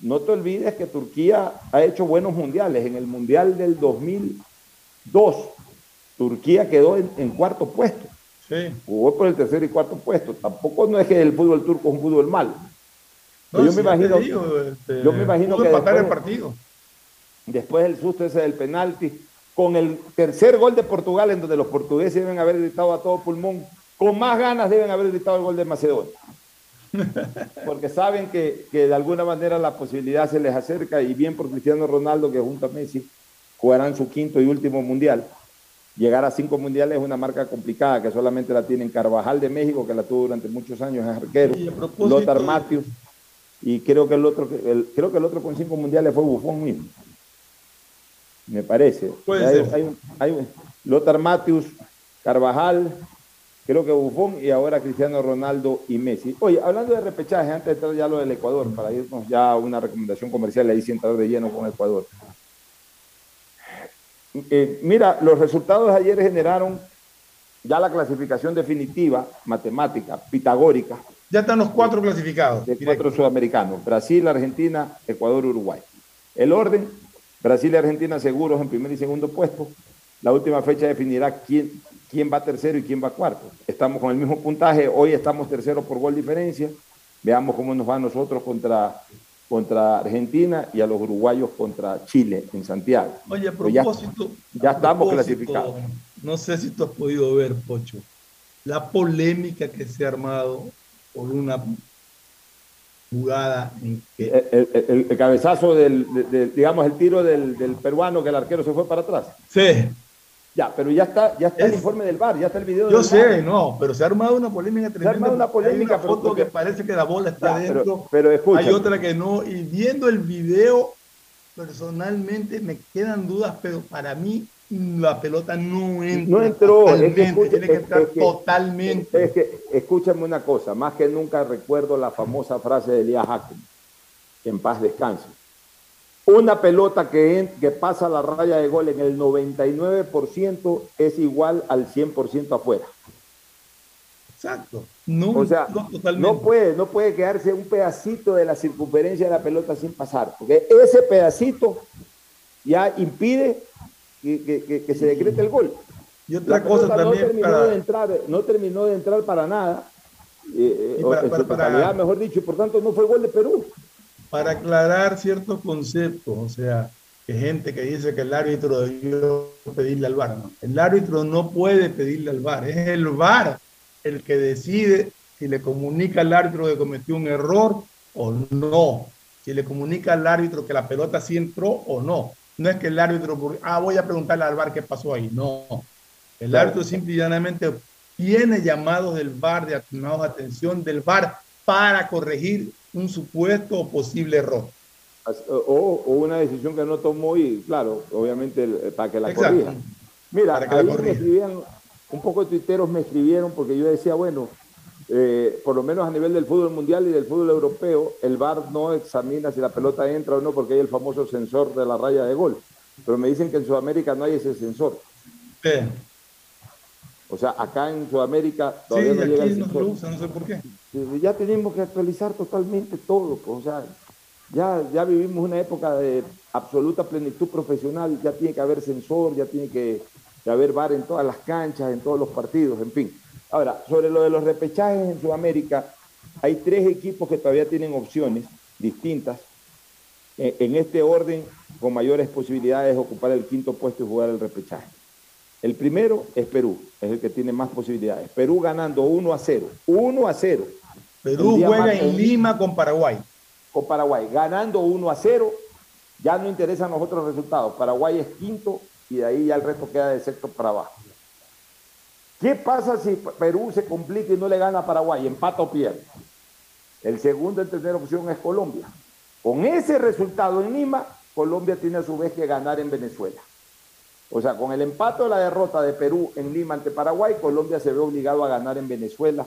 no te olvides que Turquía ha hecho buenos mundiales. En el Mundial del 2002, Turquía quedó en, en cuarto puesto. Sí. Jugó por el tercer y cuarto puesto. Tampoco no es que el fútbol turco es un fútbol malo. No, yo, me imagino, digo, este, yo me imagino que empatar el después, partido. después del susto ese del penalti, con el tercer gol de Portugal, en donde los portugueses deben haber gritado a todo pulmón, con más ganas deben haber gritado el gol de Macedonia. (laughs) Porque saben que, que de alguna manera la posibilidad se les acerca y bien por Cristiano Ronaldo, que junto a Messi jugarán su quinto y último mundial. Llegar a cinco mundiales es una marca complicada que solamente la tienen Carvajal de México, que la tuvo durante muchos años, es arquero, Lothar Matthews, y creo que el otro, el- creo que el otro con cinco mundiales fue Buffon mismo. Me parece. Puede hay, ser. hay un- hay un- Lothar Matthews, Carvajal, creo que Buffon y ahora Cristiano Ronaldo y Messi. Oye, hablando de repechaje, antes de entrar ya lo del Ecuador, para irnos ya a una recomendación comercial, ahí sí entrar de lleno con Ecuador. Eh, mira, los resultados de ayer generaron ya la clasificación definitiva, matemática, pitagórica. Ya están los cuatro clasificados. De cuatro sudamericanos, Brasil, Argentina, Ecuador, Uruguay. El orden, Brasil y Argentina seguros en primer y segundo puesto. La última fecha definirá quién, quién va tercero y quién va cuarto. Estamos con el mismo puntaje, hoy estamos tercero por gol diferencia. Veamos cómo nos va a nosotros contra, contra Argentina y a los uruguayos contra Chile en Santiago. Oye, a propósito. Ya, estamos clasificados. No sé si tú has podido ver, Pocho, la polémica que se ha armado por una jugada en que... El, cabezazo del, digamos, el tiro del, del peruano que el arquero se fue para atrás. Sí. Ya, pero ya está, ya está el informe del bar, ya está el video. Yo sé, no, pero se ha armado una polémica tremenda. Se ha armado una polémica, Hay una foto que parece que la bola está Ya, dentro. pero, pero Hay otra que no. Y viendo el video, personalmente me quedan dudas, pero para mí la pelota no entra. no entró, es que, escucha- tiene que entrar es que- totalmente. Es que, escúchame una cosa, más que nunca recuerdo la famosa frase de Elías Hackett, que en paz descanse. Una pelota que, en- que pasa la raya de gol en el 99% es igual al 100% afuera. Exacto. No, O sea, no, puede, no puede quedarse un pedacito de la circunferencia de la pelota sin pasar, porque ese pedacito ya impide que, que- se decrete el gol. Y otra La cosa también no terminó, para- de entrar, no terminó de entrar para nada, eh, para- en su totalidad, mejor dicho, y por tanto no fue gol de Perú. Para aclarar ciertos conceptos, o sea, que gente que dice que el árbitro debió pedirle al VAR, no. El árbitro no puede pedirle al VAR, es el VAR el que decide si le comunica al árbitro que cometió un error o no, si le comunica al árbitro que la pelota sí entró o no. No es que el árbitro, ah, voy a preguntarle al VAR qué pasó ahí, no. El árbitro simple y llanamente tiene llamados del VAR, de llamados de atención del VAR para corregir un supuesto o posible error. O, o una decisión que no tomó y, claro, obviamente el- para que la Exacto. corrija. Mira, la ahí me escribían, un poco de tuiteros me escribieron porque yo decía, bueno, eh, por lo menos a nivel del fútbol mundial y del fútbol europeo, el VAR no examina si la pelota entra o no porque hay el famoso sensor de la raya de gol. Pero me dicen que en Sudamérica no hay ese sensor. O sea, acá en Sudamérica Sí, todavía no llega el no sensor. lo usan, no sé por qué. Ya tenemos que actualizar totalmente todo, o sea, ya, ya vivimos una época de absoluta plenitud profesional, ya tiene que haber sensor, ya tiene que, haber VAR en todas las canchas, en todos los partidos, en fin. Ahora, sobre lo de los repechajes en Sudamérica, hay tres equipos que todavía tienen opciones distintas eh, en este orden con mayores posibilidades de ocupar el quinto puesto y jugar el repechaje. El primero es Perú, es el que tiene más posibilidades. Perú ganando 1 a 0. 1 a 0. Perú juega martes- en Lima con Paraguay. Con Paraguay. Ganando 1 a 0. Ya no interesan los otros resultados. Paraguay es quinto y de ahí ya el resto queda de sexto para abajo. ¿Qué pasa si Perú se complica y no le gana a Paraguay? Empata o pierde. El segundo en tener opción es Colombia. Con ese resultado en Lima, Colombia tiene a su vez que ganar en Venezuela. O sea, con el empate o la derrota de Perú en Lima ante Paraguay, Colombia se ve obligado a ganar en Venezuela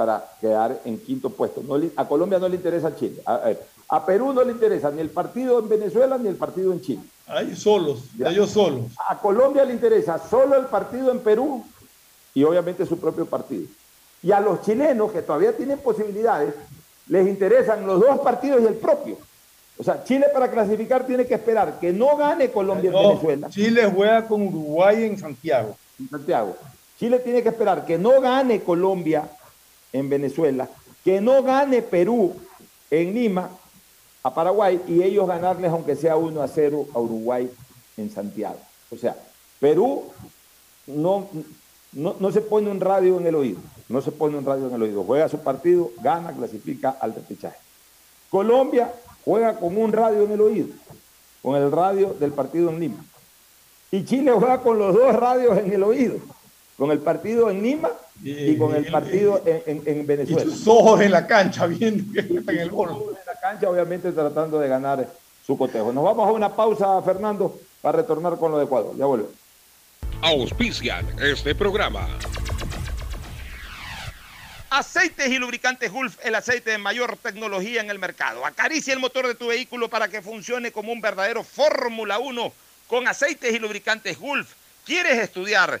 para quedar en quinto puesto. No a Colombia no le interesa Chile. A, a- a Perú no le interesa ni el partido en Venezuela ni el partido en Chile. Ahí solos, ellos solos. A Colombia le interesa solo el partido en Perú y obviamente su propio partido. Y a los chilenos que todavía tienen posibilidades, les interesan los dos partidos y el propio. O sea, Chile para clasificar tiene que esperar que no gane Colombia en No, Venezuela. Chile juega con Uruguay en Santiago. en Santiago. Chile tiene que esperar que no gane Colombia en Venezuela, que no gane Perú en Lima a Paraguay y ellos ganarles aunque sea 1 a 0 a Uruguay en Santiago. O sea, Perú no, no, no se pone un radio en el oído, no se pone un radio en el oído, juega su partido, gana, clasifica al repechaje. Colombia juega con un radio en el oído, con el radio del partido en Lima. Y Chile juega con los dos radios en el oído, con el partido en Lima y con el partido en, en- en Y Venezuela. sus ojos en la cancha viendo que (laughs) está en el gol. En la cancha, obviamente, tratando de ganar su cotejo. Nos vamos a una pausa, Fernando, para retornar con lo de Ecuador. Ya vuelvo. Auspician este programa. Aceites y lubricantes Gulf, el aceite de mayor tecnología en el mercado. Acaricia el motor de tu vehículo para que funcione como un verdadero Fórmula 1 con aceites y lubricantes Gulf. ¿Quieres estudiar,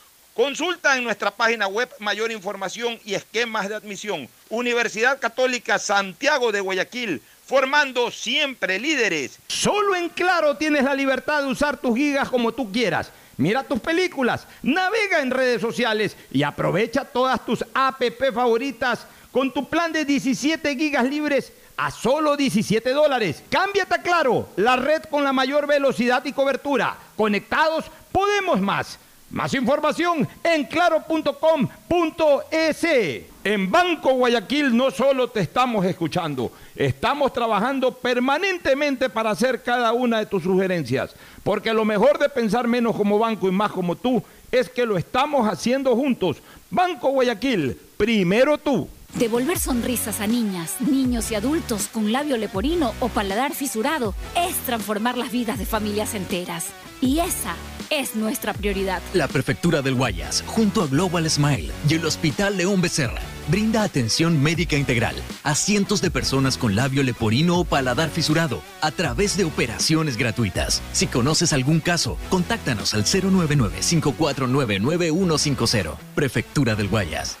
Consulta en nuestra página web mayor información y esquemas de admisión. Universidad Católica Santiago de Guayaquil, formando siempre líderes. Solo en Claro tienes la libertad de usar tus gigas como tú quieras. Mira tus películas, navega en redes sociales y aprovecha todas tus app favoritas con tu plan de 17 gigas libres a solo 17 dólares. Cámbiate a Claro, la red con la mayor velocidad y cobertura. Conectados, podemos más. Más información en claro.com.es. En Banco Guayaquil no solo te estamos escuchando, estamos trabajando permanentemente para hacer cada una de tus sugerencias, porque lo mejor de pensar menos como banco y más como tú es que lo estamos haciendo juntos. Banco Guayaquil, primero tú. Devolver sonrisas a niñas, niños y adultos con labio leporino o paladar fisurado es transformar las vidas de familias enteras. Y esa es nuestra prioridad. La Prefectura del Guayas, junto a Global Smile y el Hospital León Becerra, brinda atención médica integral a cientos de personas con labio leporino o paladar fisurado a través de operaciones gratuitas. Si conoces algún caso, contáctanos al 099-549-9150. Prefectura del Guayas.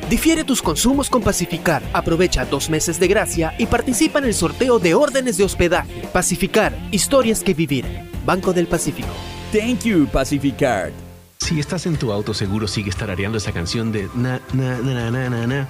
Difiere tus consumos con Pacificar. Aprovecha dos meses de gracia y participa en el sorteo de órdenes de hospedaje. Pacificar, historias que vivir. Banco del Pacífico. Thank you, Pacificard. Si estás en tu auto, seguro sigues tarareando esa canción de na, na, na, na, na, na,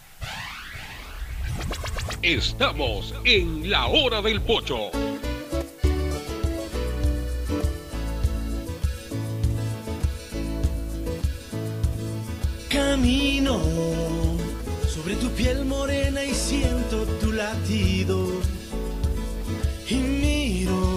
Estamos en la hora del pocho. Camino sobre tu piel morena y siento tu latido. Y miro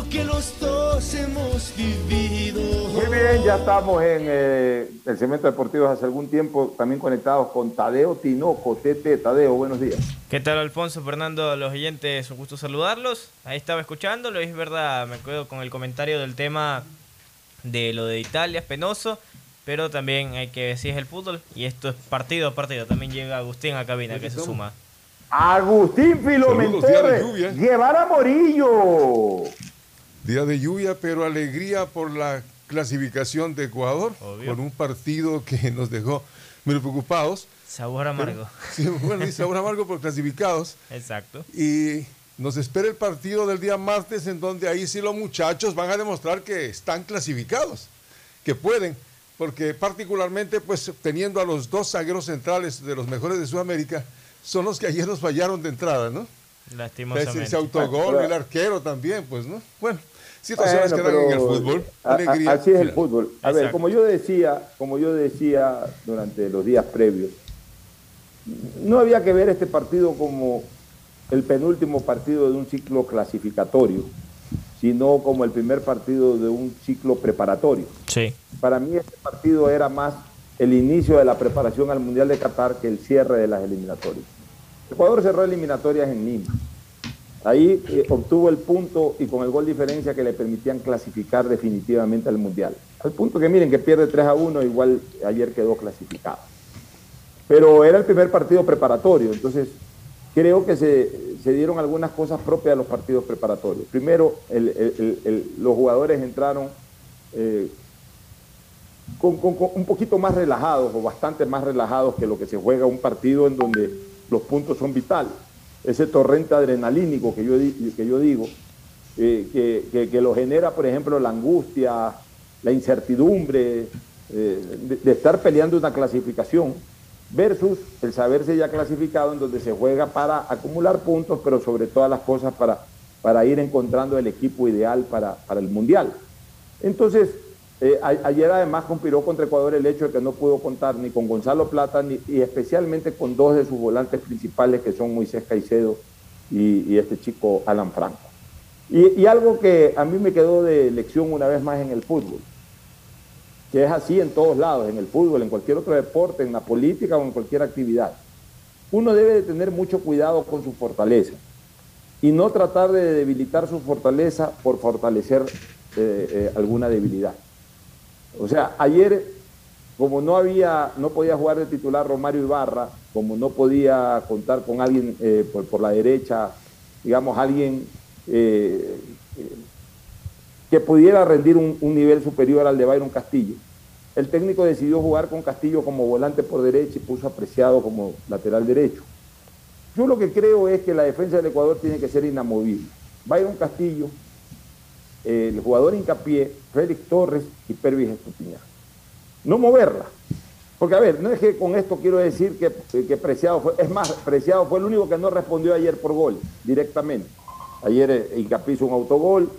lo que los dos hemos vivido. Muy bien, ya estamos en eh, el segmento deportivo hace algún tiempo, también conectados con Tadeo Tinoco, Tete. Tadeo, buenos días. ¿Qué tal, Alfonso, Fernando, los oyentes? Un gusto saludarlos. Ahí estaba escuchándolo es verdad, me quedo con el comentario del tema de lo de Italia, es penoso, pero también hay que decir es el fútbol y esto es partido a partido. También llega Agustín a cabina que se suma. Agustín Filomentor, llevar a Morillo. Día de lluvia, pero alegría por la clasificación de Ecuador, con un partido que nos dejó muy preocupados. Sabor amargo. (laughs) sí, bueno, y sabor amargo por clasificados. Exacto. Y nos espera el partido del día martes, en donde ahí sí los muchachos van a demostrar que están clasificados, que pueden, porque particularmente, pues teniendo a los dos zagueros centrales de los mejores de Sudamérica, son los que ayer nos fallaron de entrada, ¿no? Lastimosamente. Ese, autogol, el arquero también, pues, ¿no? Bueno, situaciones que dan en el fútbol. A, a, así es el fútbol. A ver, como yo decía, como yo decía durante los días previos, no había que ver este partido como el penúltimo partido de un ciclo clasificatorio, sino como el primer partido de un ciclo preparatorio. Sí. Para mí este partido era más el inicio de la preparación al Mundial de Qatar que el cierre de las eliminatorias. Ecuador cerró eliminatorias en Lima. Ahí eh, obtuvo el punto y con el gol diferencia que le permitían clasificar definitivamente al Mundial. Al punto que miren que pierde 3 a 1, igual ayer quedó clasificado. Pero era el primer partido preparatorio, entonces creo que se, dieron algunas cosas propias de los partidos preparatorios. Primero, los jugadores entraron eh, con, un poquito más relajados o bastante más relajados que lo que se juega un partido en donde los puntos son vitales. Ese torrente adrenalínico que yo, que yo digo, eh, que, lo genera, por ejemplo, la angustia, la incertidumbre eh, de, estar peleando una clasificación versus el saberse ya clasificado en donde se juega para acumular puntos, pero sobre todas las cosas para, para ir encontrando el equipo ideal para, para el Mundial. Entonces, eh, ayer además conspiró contra Ecuador el hecho de que no pudo contar ni con Gonzalo Plata ni, y especialmente con dos de sus volantes principales que son Moisés Caicedo y, y este chico Alan Franco. Y, algo que a mí me quedó de lección una vez más en el fútbol, que es así en todos lados, en el fútbol, en cualquier otro deporte, en la política o en cualquier actividad. Uno debe de tener mucho cuidado con su fortaleza y no tratar de debilitar su fortaleza por fortalecer eh, eh, alguna debilidad. O sea, ayer, como no había, no podía jugar de titular Romario Ibarra, como no podía contar con alguien eh, por, la derecha, digamos, alguien eh, que pudiera rendir un, nivel superior al de Byron Castillo. El técnico decidió jugar con Castillo como volante por derecha y puso apreciado como lateral derecho. Yo lo que creo es que la defensa del Ecuador tiene que ser inamovible. Byron Castillo, el jugador hincapié, Félix Torres y Pervis Estupiñán. No moverla. Porque, a ver, no es que con esto quiero decir que, Preciado fue, es más, Preciado fue el único que no respondió ayer por gol, directamente. Ayer eh, hizo un autogol,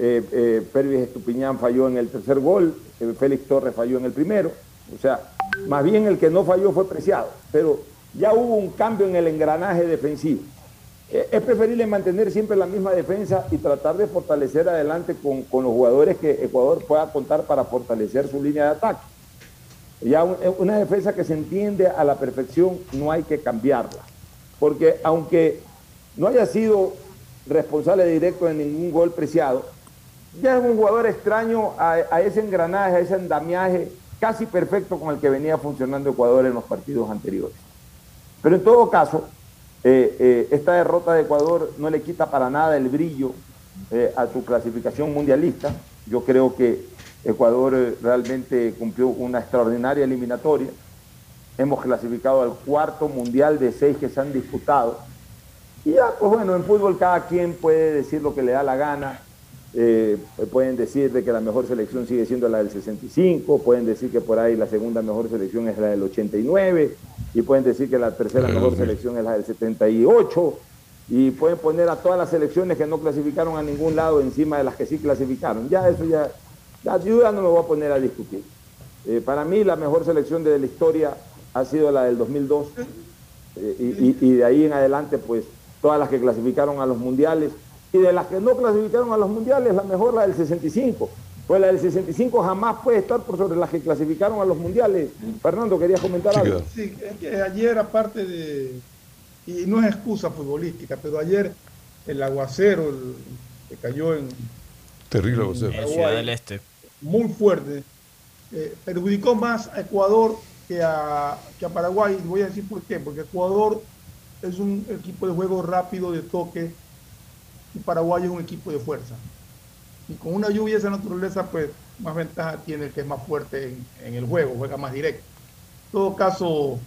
eh, eh, Pervis Estupiñán falló en el tercer gol, eh, Félix Torres falló en el primero. O sea, más bien el que no falló fue Preciado. Pero ya hubo un cambio en el engranaje defensivo. Eh, es preferible mantener siempre la misma defensa y tratar de fortalecer adelante con, los jugadores que Ecuador pueda contar para fortalecer su línea de ataque. Ya eh, una defensa que se entiende a la perfección no hay que cambiarla, porque aunque no haya sido responsable directo de ningún gol preciado, ya es un jugador extraño a, a ese engranaje, a ese andamiaje casi perfecto con el que venía funcionando Ecuador en los partidos anteriores. Pero en todo caso, eh, eh, esta derrota de Ecuador no le quita para nada el brillo eh, a su clasificación mundialista. Yo creo que Ecuador realmente cumplió una extraordinaria eliminatoria. Hemos clasificado al cuarto mundial de seis que se han disputado. Y ya, pues bueno, en fútbol cada quien puede decir lo que le da la gana. Pueden decir de que la mejor selección sigue siendo la del 65, pueden decir que por ahí la segunda mejor selección es la del 89, y pueden decir que la tercera mejor selección es la del 78 y pueden poner a todas las selecciones que no clasificaron a ningún lado encima de las que sí clasificaron. Ya eso ya, ya yo ya no me voy a poner a discutir. Eh, para mí la mejor selección de la historia ha sido la del 2002 eh, y, y, de ahí en adelante pues todas las que clasificaron a los mundiales y de las que no clasificaron a los mundiales la mejor la del 65 pues la del 65 jamás puede estar por sobre las que clasificaron a los mundiales. Fernando, ¿querías comentar algo? Sí, es que ayer aparte de, y no es excusa futbolística, pero ayer el aguacero que cayó en... Terrible aguacero. En Ciudad del Este. Muy fuerte. Eh, perjudicó más a Ecuador que a, que a Paraguay. Y voy a decir por qué. Porque Ecuador es un equipo de juego rápido, de toque, y Paraguay es un equipo de fuerza. Y con una lluvia de esa naturaleza, pues más ventaja tiene el que es más fuerte en, el juego, juega más directo. En todo caso,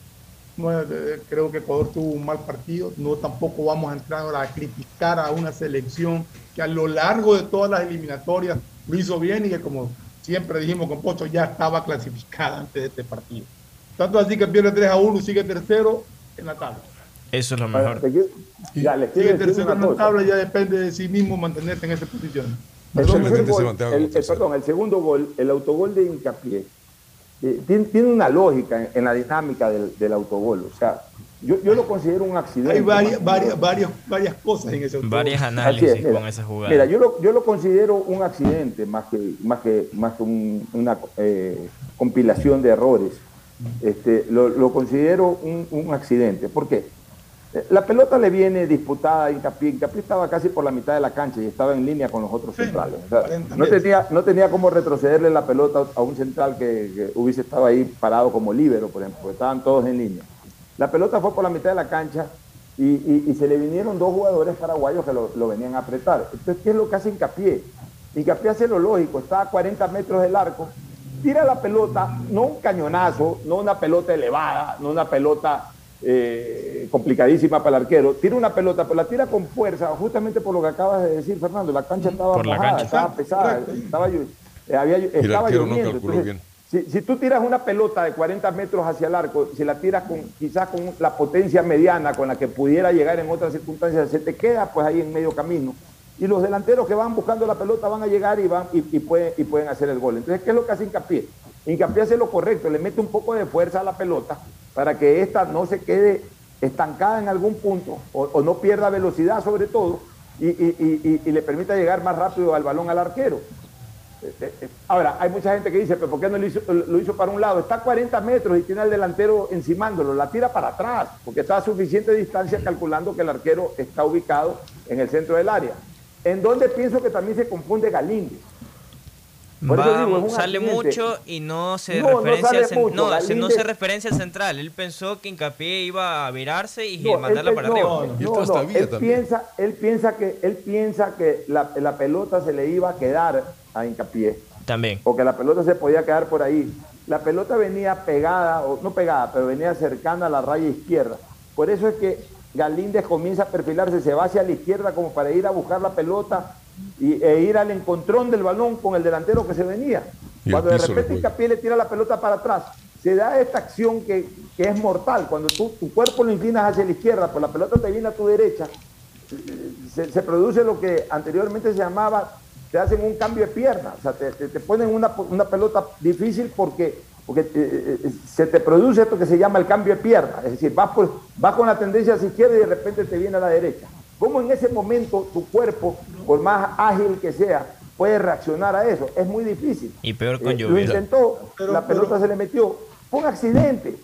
eh, creo que Ecuador tuvo un mal partido. No tampoco vamos a entrar a criticar a una selección que a lo largo de todas las eliminatorias lo hizo bien y que como siempre dijimos con Pocho ya estaba clasificada antes de este partido. Tanto así que pierde 3 a 1 y sigue tercero en la tabla. Eso es lo mejor. Ya, sigue tercero tabla ya depende de sí mismo mantenerse en esa posición. El, perdón, el segundo gol, el autogol de hincapié, eh, tiene, una lógica en, la dinámica del, autogol. O sea, yo, lo considero un accidente. Hay varias, varias, varias, varias cosas en ese autogol. Varias análisis con esa jugada. Mira, yo lo, yo lo considero un accidente más que, más que, más que una eh, compilación de errores. Este, lo, considero un, un accidente. ¿Por qué? La pelota le viene disputada a Incapié. Incapié estaba casi por la mitad de la cancha y estaba en línea con los otros centrales. O sea, no, tenía, no tenía cómo retrocederle la pelota a un central que, que hubiese estado ahí parado como líbero, por ejemplo, porque estaban todos en línea. La pelota fue por la mitad de la cancha y, y- y se le vinieron dos jugadores paraguayos que lo, lo venían a apretar. Entonces, ¿qué es lo que hace Incapié? Incapié hace lo lógico, está a 40 metros del arco, tira la pelota, no un cañonazo, no una pelota elevada, no una pelota eh, complicadísima para el arquero, tira una pelota, pero la tira con fuerza, justamente por lo que acabas de decir, Fernando, la cancha estaba Por la mojada, cancha. estaba pesada, estaba, eh, había- estaba no lloviendo. calculó entonces, bien. si, si tú tiras una pelota de 40 metros hacia el arco, si la tiras con quizás con la potencia mediana con la que pudiera llegar en otras circunstancias, se te queda pues ahí en medio camino. Y los delanteros que van buscando la pelota van a llegar y van y, y pueden, y pueden hacer el gol. Entonces, ¿qué es lo que hace Hincapié? Hincapié hace lo correcto, le mete un poco de fuerza a la pelota para que ésta no se quede estancada en algún punto o, no pierda velocidad sobre todo y, le permita llegar más rápido al balón al arquero. Eh, eh, eh, Ahora, hay mucha gente que dice, pero ¿por qué no lo hizo, lo hizo para un lado? Está a 40 metros y tiene al delantero encimándolo, la tira para atrás, porque está a suficiente distancia calculando que el arquero está ubicado en el centro del área. En donde pienso que también se confunde Galíndez. Por eso Va- digo, es un sale accidente. mucho y no se No, no referencia cen- mucho. no, se- no se referencia al central. Él pensó que Hincapié iba a virarse y No, mandarla él- para no, arriba. no, no, él piensa, él piensa que, él piensa que la, la pelota se le iba a quedar a hincapié. También. O que la pelota se podía quedar por ahí. La pelota venía pegada, o no pegada, pero venía cercana a la raya izquierda. Por eso es que Galíndez comienza a perfilarse, se va hacia la izquierda como para ir a buscar la pelota y, e ir al encontrón del balón con el delantero que se venía. Cuando de repente fue. Hincapié le tira la pelota para atrás, se da esta acción que, que es mortal. Cuando tú, tu cuerpo lo inclinas hacia la izquierda, pues la pelota te viene a tu derecha, se, se produce lo que anteriormente se llamaba, te hacen un cambio de pierna, o sea, te, te- te ponen una, una pelota difícil porque, porque eh, eh, se te produce esto que se llama el cambio de pierna, es decir, vas, por- vas con la tendencia hacia izquierda y de repente te viene a la derecha. ¿Cómo en ese momento tu cuerpo, por más ágil que sea, puede reaccionar a eso? Es muy difícil. Y peor con Eh, Lo intentó, Pero- la pelota pero- se le metió. Fue un accidente.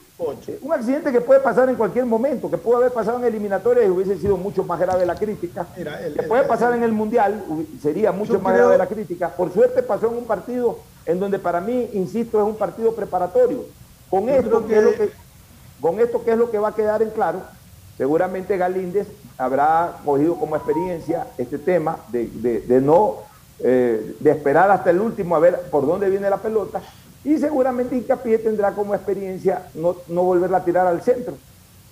Un accidente que puede pasar en cualquier momento, que pudo haber pasado en eliminatorias y hubiese sido mucho más grave la crítica. que puede pasar en el Mundial, sería mucho más creo- grave la crítica. Por suerte pasó en un partido en donde para mí, insisto, es un partido preparatorio. Con Yo esto, ¿qué es lo que- que- con esto, ¿qué es lo que va a quedar en claro? Seguramente Galíndez habrá cogido como experiencia este tema de, de- de no eh, de esperar hasta el último a ver por dónde viene la pelota y seguramente Hincapié tendrá como experiencia no, no volverla a tirar al centro.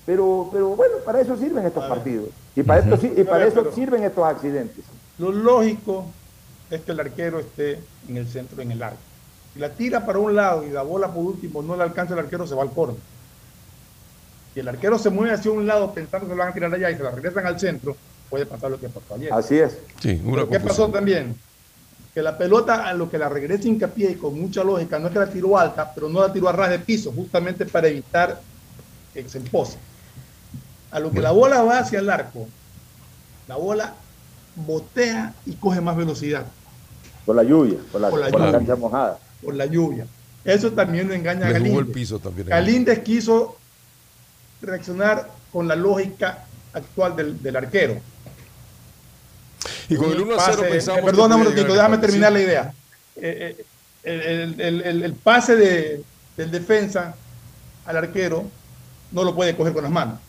Pero, pero bueno, para eso sirven estos partidos y para, esto, y para eso sirven estos accidentes. Lo lógico es que el arquero esté en el centro, en el arco. Si la tira para un lado y la bola por último no le alcanza el arquero, se va al córner. Si el arquero se mueve hacia un lado pensando que lo van a tirar allá y se la regresan al centro, puede pasar lo que pasó ayer. Así es. Sí, una Pero ¿Qué pasó también? Que la pelota a lo que la regresa hincapié y con mucha lógica, no es que la tiró alta, pero no la tiró a ras de piso, justamente para evitar que se empose. A lo que la bola va hacia el arco, la bola botea y coge más velocidad Por la lluvia, por la, Por la por la lluvia. cancha mojada. por la lluvia. Eso también lo engaña a jugó el Galíndez. piso también. Galíndez quiso reaccionar con la lógica actual del, del arquero. Y con el 1 a 0 Pase- pensamos. eh, Perdóname un ratito, déjame terminar la idea. Eh, eh, el, el- el- el pase de, del defensa al arquero no lo puede coger con las manos.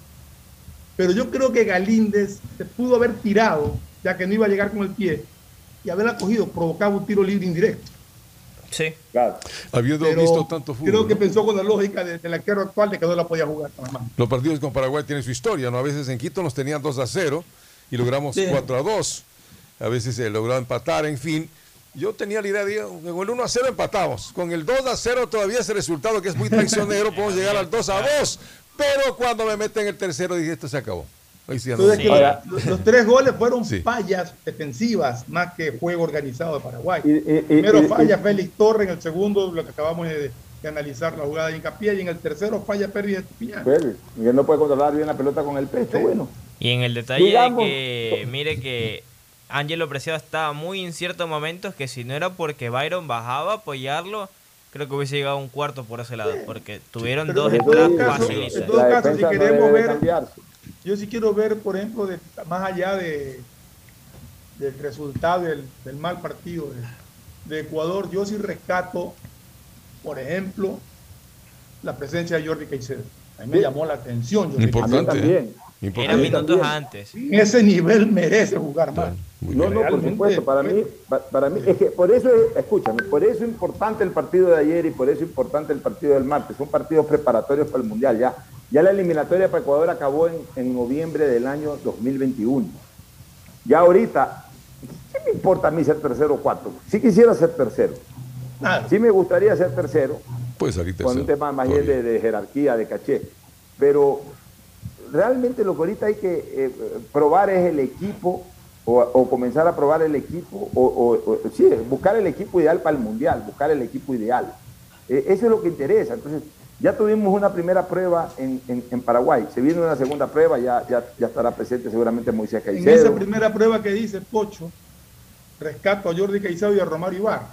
Pero yo creo que Galíndez se pudo haber tirado, ya que no iba a llegar con el pie, y haberla cogido, provocaba un tiro libre indirecto. Sí. Claro. Habiendo Pero visto tanto fútbol. Creo que ¿no? pensó con la lógica de- del arquero actual de que no la podía jugar manos. Los partidos con Paraguay tienen su historia, ¿no? A veces en Quito nos tenían 2 a 0 y logramos Sí. 4 a 2. A veces se logró empatar, en fin. Yo tenía la idea de con el 1 a 0 empatamos. Con el 2 a 0 todavía ese resultado que es muy traicionero, podemos llegar al 2 a 2. Pero cuando me meten el tercero dije, esto se acabó. Sí Entonces, sé. que Ahora- los, los tres goles fueron Sí. fallas defensivas más que juego organizado de Paraguay. Y- y- y- Primero y- falla y- Félix Torres, en el segundo lo que acabamos de, de analizar la jugada de hincapié y en el tercero falla Pérez Estupiñán. Pues, y él no puede controlar bien la pelota con el pecho, bueno. Y en el detalle Digamos- de que, mire que Ángelo Preciado estaba muy en ciertos momentos que si no era porque Byron bajaba a apoyarlo, creo que hubiese llegado a un cuarto por ese lado, porque tuvieron dos en entradas facilitas. en todo caso, si no queremos ver- cambiarse. Yo sí quiero ver, por ejemplo, de, más allá de, del resultado del, del mal partido de, de Ecuador, yo sí rescato, por ejemplo, la presencia de Jordi Caicedo. A mí me llamó la atención. Jordi Importante. ¿eh? Importante. Eran minutos también. antes. En ese nivel merece jugar más. No, no, por supuesto, para mí, pa- para mí, es que por eso, es- escúchame, por eso es importante el partido de ayer y por eso es importante el partido del martes, son partidos preparatorios para el Mundial, ya, ya la eliminatoria para Ecuador acabó en, en noviembre del año 2021. Ya ahorita, ¿qué me importa a mí ser tercero o cuarto? Sí quisiera ser tercero, sí me gustaría ser tercero, Puede salir con un tercero. tema más bien de, de jerarquía, de caché. Pero realmente lo que ahorita hay que eh, probar es el equipo o, o comenzar a probar el equipo o, o- o- sí, buscar el equipo ideal para el mundial, buscar el equipo ideal. Eh, eso es lo que interesa. Entonces, ya tuvimos una primera prueba en, en- en Paraguay, se viene una segunda prueba, ya, ya, ya estará presente seguramente Moisés En Caicedo. esa primera prueba que dice Pocho, rescato a Jordi Caicedo y a Romario Ibarra.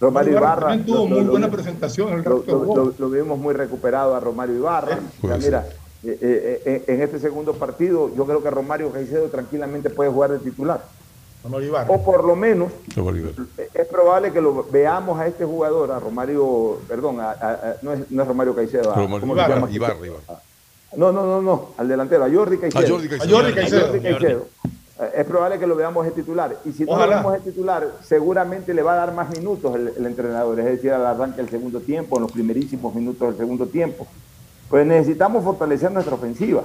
Romario Ibarra. también tuvo lo- muy lo- buena lo- presentación en el lo, vimos muy recuperado a Romario Ibarra. O sea, mira, eh, eh, eh, en este segundo partido, yo creo que Romario Caicedo tranquilamente puede jugar de titular. O por lo menos, es probable que lo veamos a este jugador, a Romario, perdón, a- a- a- no, es, no es Romario Caicedo. ¿cómo se Ibarra, llama? Ibarra, Ibarra. No, no, no, no, al delantero, a Jordi Caicedo. A Jordi Caicedo. A Jordi Caicedo. A Jordi Caicedo. Es probable que lo veamos de titular. Y si no Ojalá. lo vemos de titular, seguramente le va a dar más minutos el, el entrenador, es decir, al arranque del segundo tiempo, en los primerísimos minutos del segundo tiempo. Pues necesitamos fortalecer nuestra ofensiva.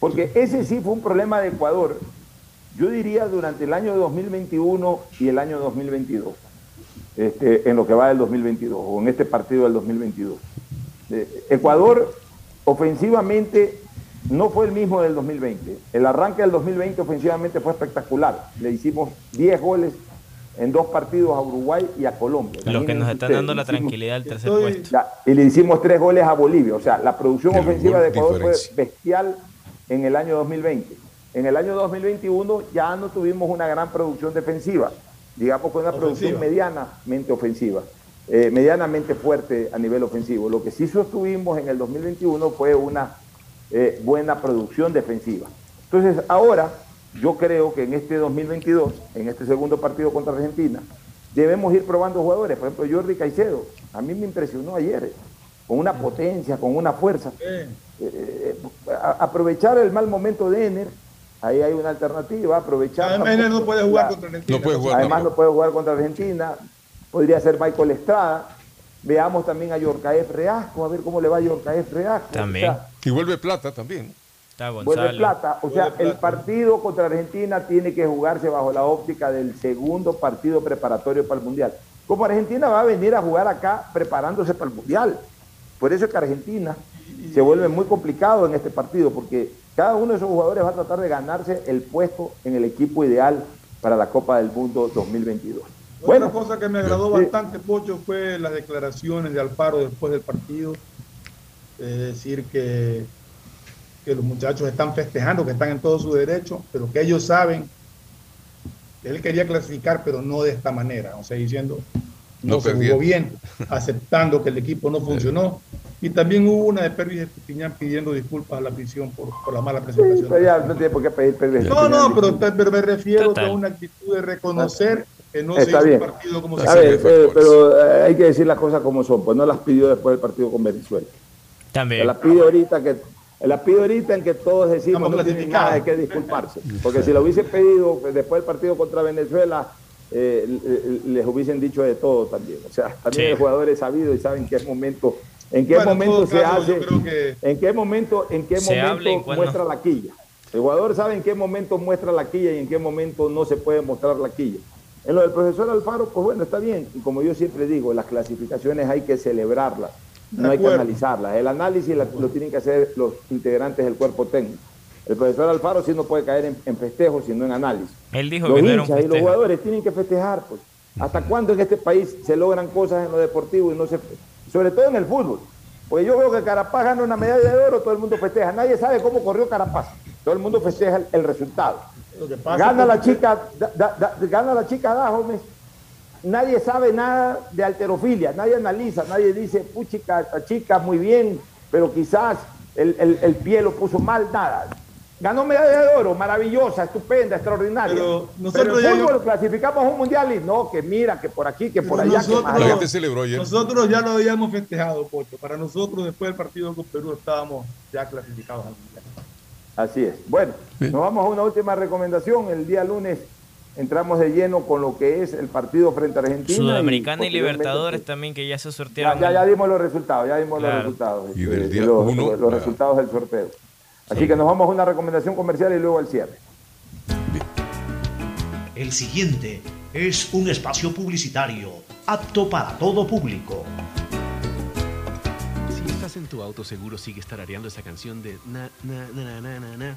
Porque ese sí fue un problema de Ecuador, yo diría durante el año 2021 y el año 2022, este, en lo que va del 2022, o en este partido del 2022. Eh, Ecuador ofensivamente no fue el mismo del 2020. El arranque del 2020 ofensivamente fue espectacular. Le hicimos 10 goles en dos partidos a Uruguay y a Colombia. Los que nos están dando la tranquilidad del tercer Estoy- puesto. ya, y le hicimos tres goles a Bolivia. O sea, la producción El ofensiva de Ecuador diferencia. fue bestial en el año 2020. En el año 2021 ya no tuvimos una gran producción defensiva, digamos con una producción medianamente ofensiva, eh, medianamente fuerte a nivel ofensivo. Lo que sí sostuvimos en el 2021 fue una eh, buena producción defensiva. Entonces, ahora yo creo que en este 2022, en este segundo partido contra Argentina, debemos ir probando jugadores. Por ejemplo, Jordi Caicedo, a mí me impresionó ayer, eh, con una potencia, con una fuerza. Eh, aprovechar el mal momento de Ener, ahí hay una alternativa, aprovechar... Además, no puede jugar la- contra Argentina. No puede jugar Además no puede jugar contra Argentina, podría ser Michael Estrada. Veamos también a Yorcaef Reasco, a ver cómo le va a Yorcaef Reasco. También. O sea, Y vuelve plata también. Está vuelve plata. O sea, el partido contra Argentina tiene que jugarse bajo la óptica del segundo partido preparatorio para el Mundial. Como Argentina va a venir a jugar acá preparándose para el Mundial. Por eso es que Argentina se vuelve muy complicado en este partido, porque cada uno de esos jugadores va a tratar de ganarse el puesto en el equipo ideal para la Copa del Mundo 2022. Otra Bueno, cosa que me agradó sí. bastante, Pocho, fue las declaraciones de Alfaro después del partido. Es decir, que, que los muchachos están festejando, que están en todo su derecho, pero que ellos saben que él quería clasificar, pero no de esta manera. O sea, diciendo, no, No se perdió. jugó bien, aceptando que el equipo no funcionó. Y también hubo una de Pervis Estupiñán pidiendo disculpas a la afición por, por la mala presentación. pero ya no tiene por qué pedir pedir- No, no, pero, pero me refiero Total. a una actitud de reconocer que no Está se hizo bien. el partido como A se ver, hizo. eh, pero eh, hay que decir las cosas como son, pues no las pidió después del partido con Venezuela. También. Las pide ahorita que las pide ahorita en que todos decimos Estamos no clasificados. nada de qué disculparse. Porque si lo hubiesen pedido después del partido contra Venezuela, eh, les hubiesen dicho de todo también. O sea, también Sí. el jugador es sabido y saben en qué momento, en qué Bueno, momento se caso, hace, en qué momento, en qué momento muestra la quilla. El jugador sabe en qué momento muestra la quilla y en qué momento no se puede mostrar la quilla. En lo del profesor Alfaro, pues bueno, está bien. Y como yo siempre digo, las clasificaciones hay que celebrarlas, no hay que analizarlas. El análisis lo tienen que hacer los integrantes del cuerpo técnico. El profesor Alfaro sí no puede caer en, en festejos, sino en análisis. Él dijo Los que no era un hinchas y los jugadores tienen que festejar, pues. ¿Hasta cuándo en este país se logran cosas en lo deportivo y no se sobre todo en el fútbol? Pues yo veo que Carapaz gana una medalla de oro, todo el mundo festeja. Nadie sabe cómo corrió Carapaz. Todo el mundo festeja el, el resultado. Lo que pasa Gana la que- chica, da- da- da- gana la chica Dajomes. Nadie sabe nada de alterofilia, nadie analiza, nadie dice, puchica, esta chica muy bien, pero quizás el, el- el pie lo puso mal, nada. Ganó medalla de oro, maravillosa, estupenda, extraordinaria. Pero nosotros Pero fútbol clasificamos un mundial y no, que mira, que por aquí, que por allá. Nosotros, que celebró Nosotros ya lo habíamos festejado, Pocho. Para nosotros, después del partido con Perú, estábamos ya clasificados al mundial. Así es. Bueno, nos vamos a una última recomendación. El día lunes entramos de lleno con lo que es el partido frente a Argentina. Sudamericana y, Libertadores también, que ya se sortearon. Ya, ya, dimos los resultados, ya dimos los resultados. Y del este, día los, uno, los resultados del sorteo. Así que nos vamos a una recomendación comercial y luego al cierre. El siguiente es un espacio publicitario apto para todo público. Si estás en tu auto, seguro sigue tarareando esa canción de na na na na na na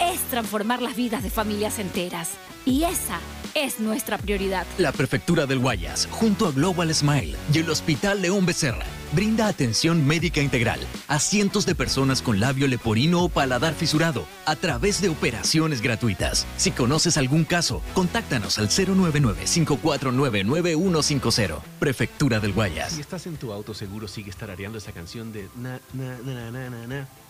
es transformar las vidas de familias enteras. Y esa es nuestra prioridad. La Prefectura del Guayas, junto a Global Smile y el Hospital León Becerra, brinda atención médica integral a cientos de personas con labio leporino o paladar fisurado a través de operaciones gratuitas. Si conoces algún caso, contáctanos al 099-549-9150. Prefectura del Guayas. Si estás en tu auto, seguro sigue tarareando esa canción de na na na na na na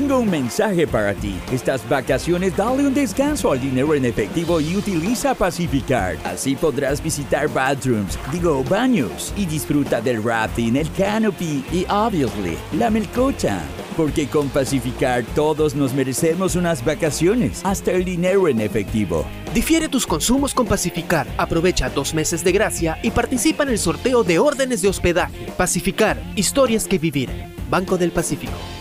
Tengo un mensaje para ti. Estas vacaciones dale un descanso al dinero en efectivo y utiliza Pacificard. Así podrás visitar bathrooms, digo baños, y disfruta del rafting, el canopy y, obviously, la melcocha. Porque con Pacificard todos nos merecemos unas vacaciones, hasta el dinero en efectivo. Difiere tus consumos con Pacificar. Aprovecha dos meses de gracia y participa en el sorteo de órdenes de hospedaje. Pacificar, historias que vivir. Banco del Pacífico.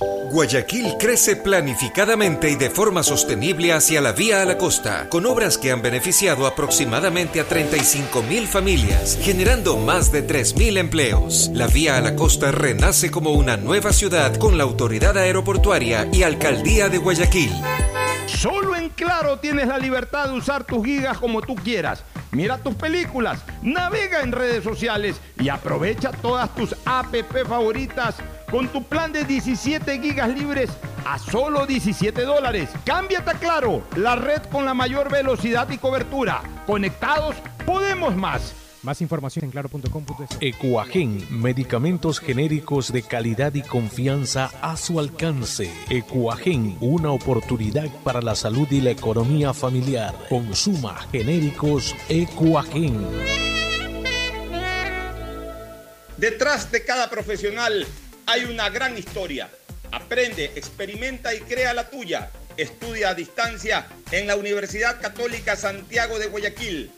Guayaquil crece planificadamente y de forma sostenible hacia la vía a la costa, con obras que han beneficiado aproximadamente a 35 mil familias, generando más de 3 mil empleos. La vía a la costa renace como una nueva ciudad con la autoridad aeroportuaria y alcaldía de Guayaquil. Solo en Claro tienes la libertad de usar tus gigas como tú quieras. Mira tus películas, navega en redes sociales y aprovecha todas tus app favoritas con tu plan de 17 gigas libres a solo 17 dólares. Cámbiate a Claro, la red con la mayor velocidad y cobertura. Conectados, podemos más. Más información en claro.com.es. Ecuagen, medicamentos genéricos de calidad y confianza a su alcance. Ecuagen, una oportunidad para la salud y la economía familiar. Consuma genéricos Ecuagen. Detrás de cada profesional hay una gran historia. Aprende, experimenta y crea la tuya. estudia a distancia en la Universidad Católica Santiago de Guayaquil.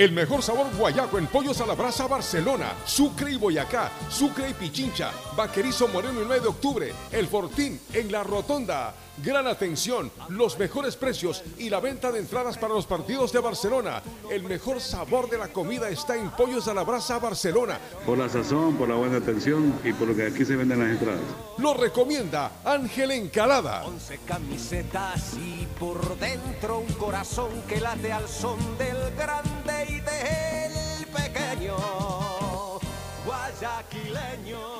El mejor sabor guayaco en pollos a la brasa Barcelona, Sucre y Boyacá, Sucre y Pichincha, Vaquerizo Moreno el 9 de octubre, El Fortín en la Rotonda. Gran atención, los mejores precios y la venta de entradas para los partidos de Barcelona. El mejor sabor de la comida está en Pollos a la Brasa Barcelona. Por la sazón, por la buena atención y por lo que aquí se venden las entradas. Lo recomienda Ángel Encalada. Once camisetas y por dentro un corazón que late al son del grande del pequeño guayaquileño.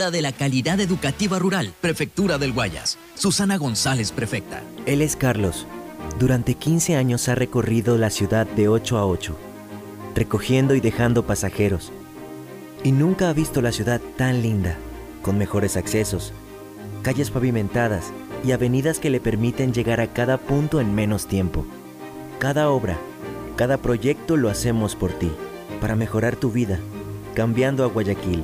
de la calidad educativa rural, Prefectura del Guayas. Susana González, prefecta. Él es Carlos. Durante 15 años ha recorrido la ciudad de 8 a 8, recogiendo y dejando pasajeros. Y nunca ha visto la ciudad tan linda, con mejores accesos, calles pavimentadas y avenidas que le permiten llegar a cada punto en menos tiempo. Cada obra, cada proyecto lo hacemos por ti, para mejorar tu vida, cambiando a Guayaquil.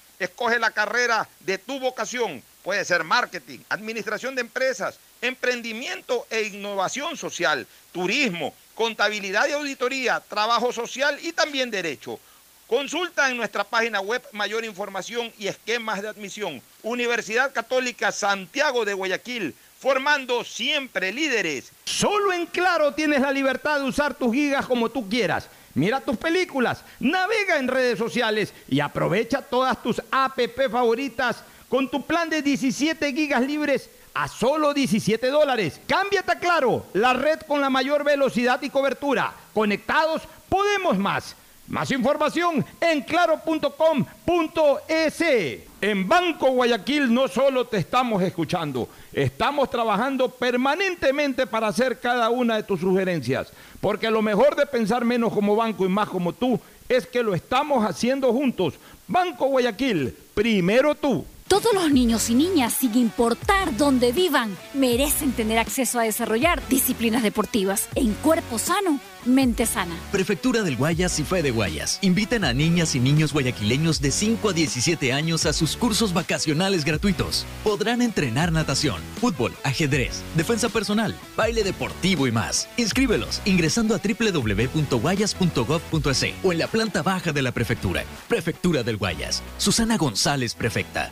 Escoge la carrera de tu vocación. Puede ser marketing, administración de empresas, emprendimiento e innovación social, turismo, contabilidad y auditoría, trabajo social y también derecho. Consulta en nuestra página web mayor información y esquemas de admisión. Universidad Católica Santiago de Guayaquil, formando siempre líderes. Solo en Claro tienes la libertad de usar tus gigas como tú quieras. Mira tus películas, navega en redes sociales y aprovecha todas tus APP favoritas con tu plan de 17 gigas libres a solo 17 dólares. Cámbiate a Claro, la red con la mayor velocidad y cobertura. Conectados, podemos más. Más información en claro.com.es. En Banco Guayaquil no solo te estamos escuchando, estamos trabajando permanentemente para hacer cada una de tus sugerencias. Porque lo mejor de pensar menos como banco y más como tú es que lo estamos haciendo juntos. Banco Guayaquil, primero tú. Todos los niños y niñas, sin importar dónde vivan, merecen tener acceso a desarrollar disciplinas deportivas en cuerpo sano, mente sana. Prefectura del Guayas y Fe de Guayas invitan a niñas y niños guayaquileños de 5 a 17 años a sus cursos vacacionales gratuitos. Podrán entrenar natación, fútbol, ajedrez, defensa personal, baile deportivo y más. Inscríbelos ingresando a www.guayas.gov.es o en la planta baja de la prefectura. Prefectura del Guayas. Susana González, prefecta.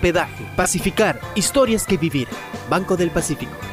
hospedaje. Pacificar, historias que vivir. Banco del Pacífico.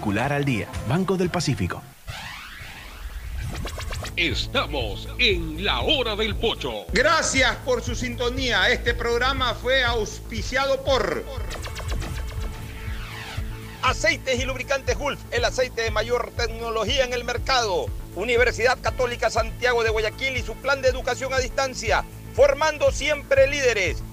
al día. Banco del Pacífico. Estamos en la hora del pocho. Gracias por su sintonía. Este programa fue auspiciado por Aceites y Lubricantes Gulf, el aceite de mayor tecnología en el mercado. Universidad Católica Santiago de Guayaquil y su plan de educación a distancia, formando siempre líderes.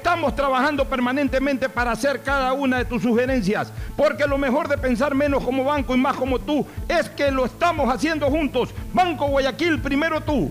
Estamos trabajando permanentemente para hacer cada una de tus sugerencias, porque lo mejor de pensar menos como banco y más como tú es que lo estamos haciendo juntos. Banco Guayaquil, primero tú.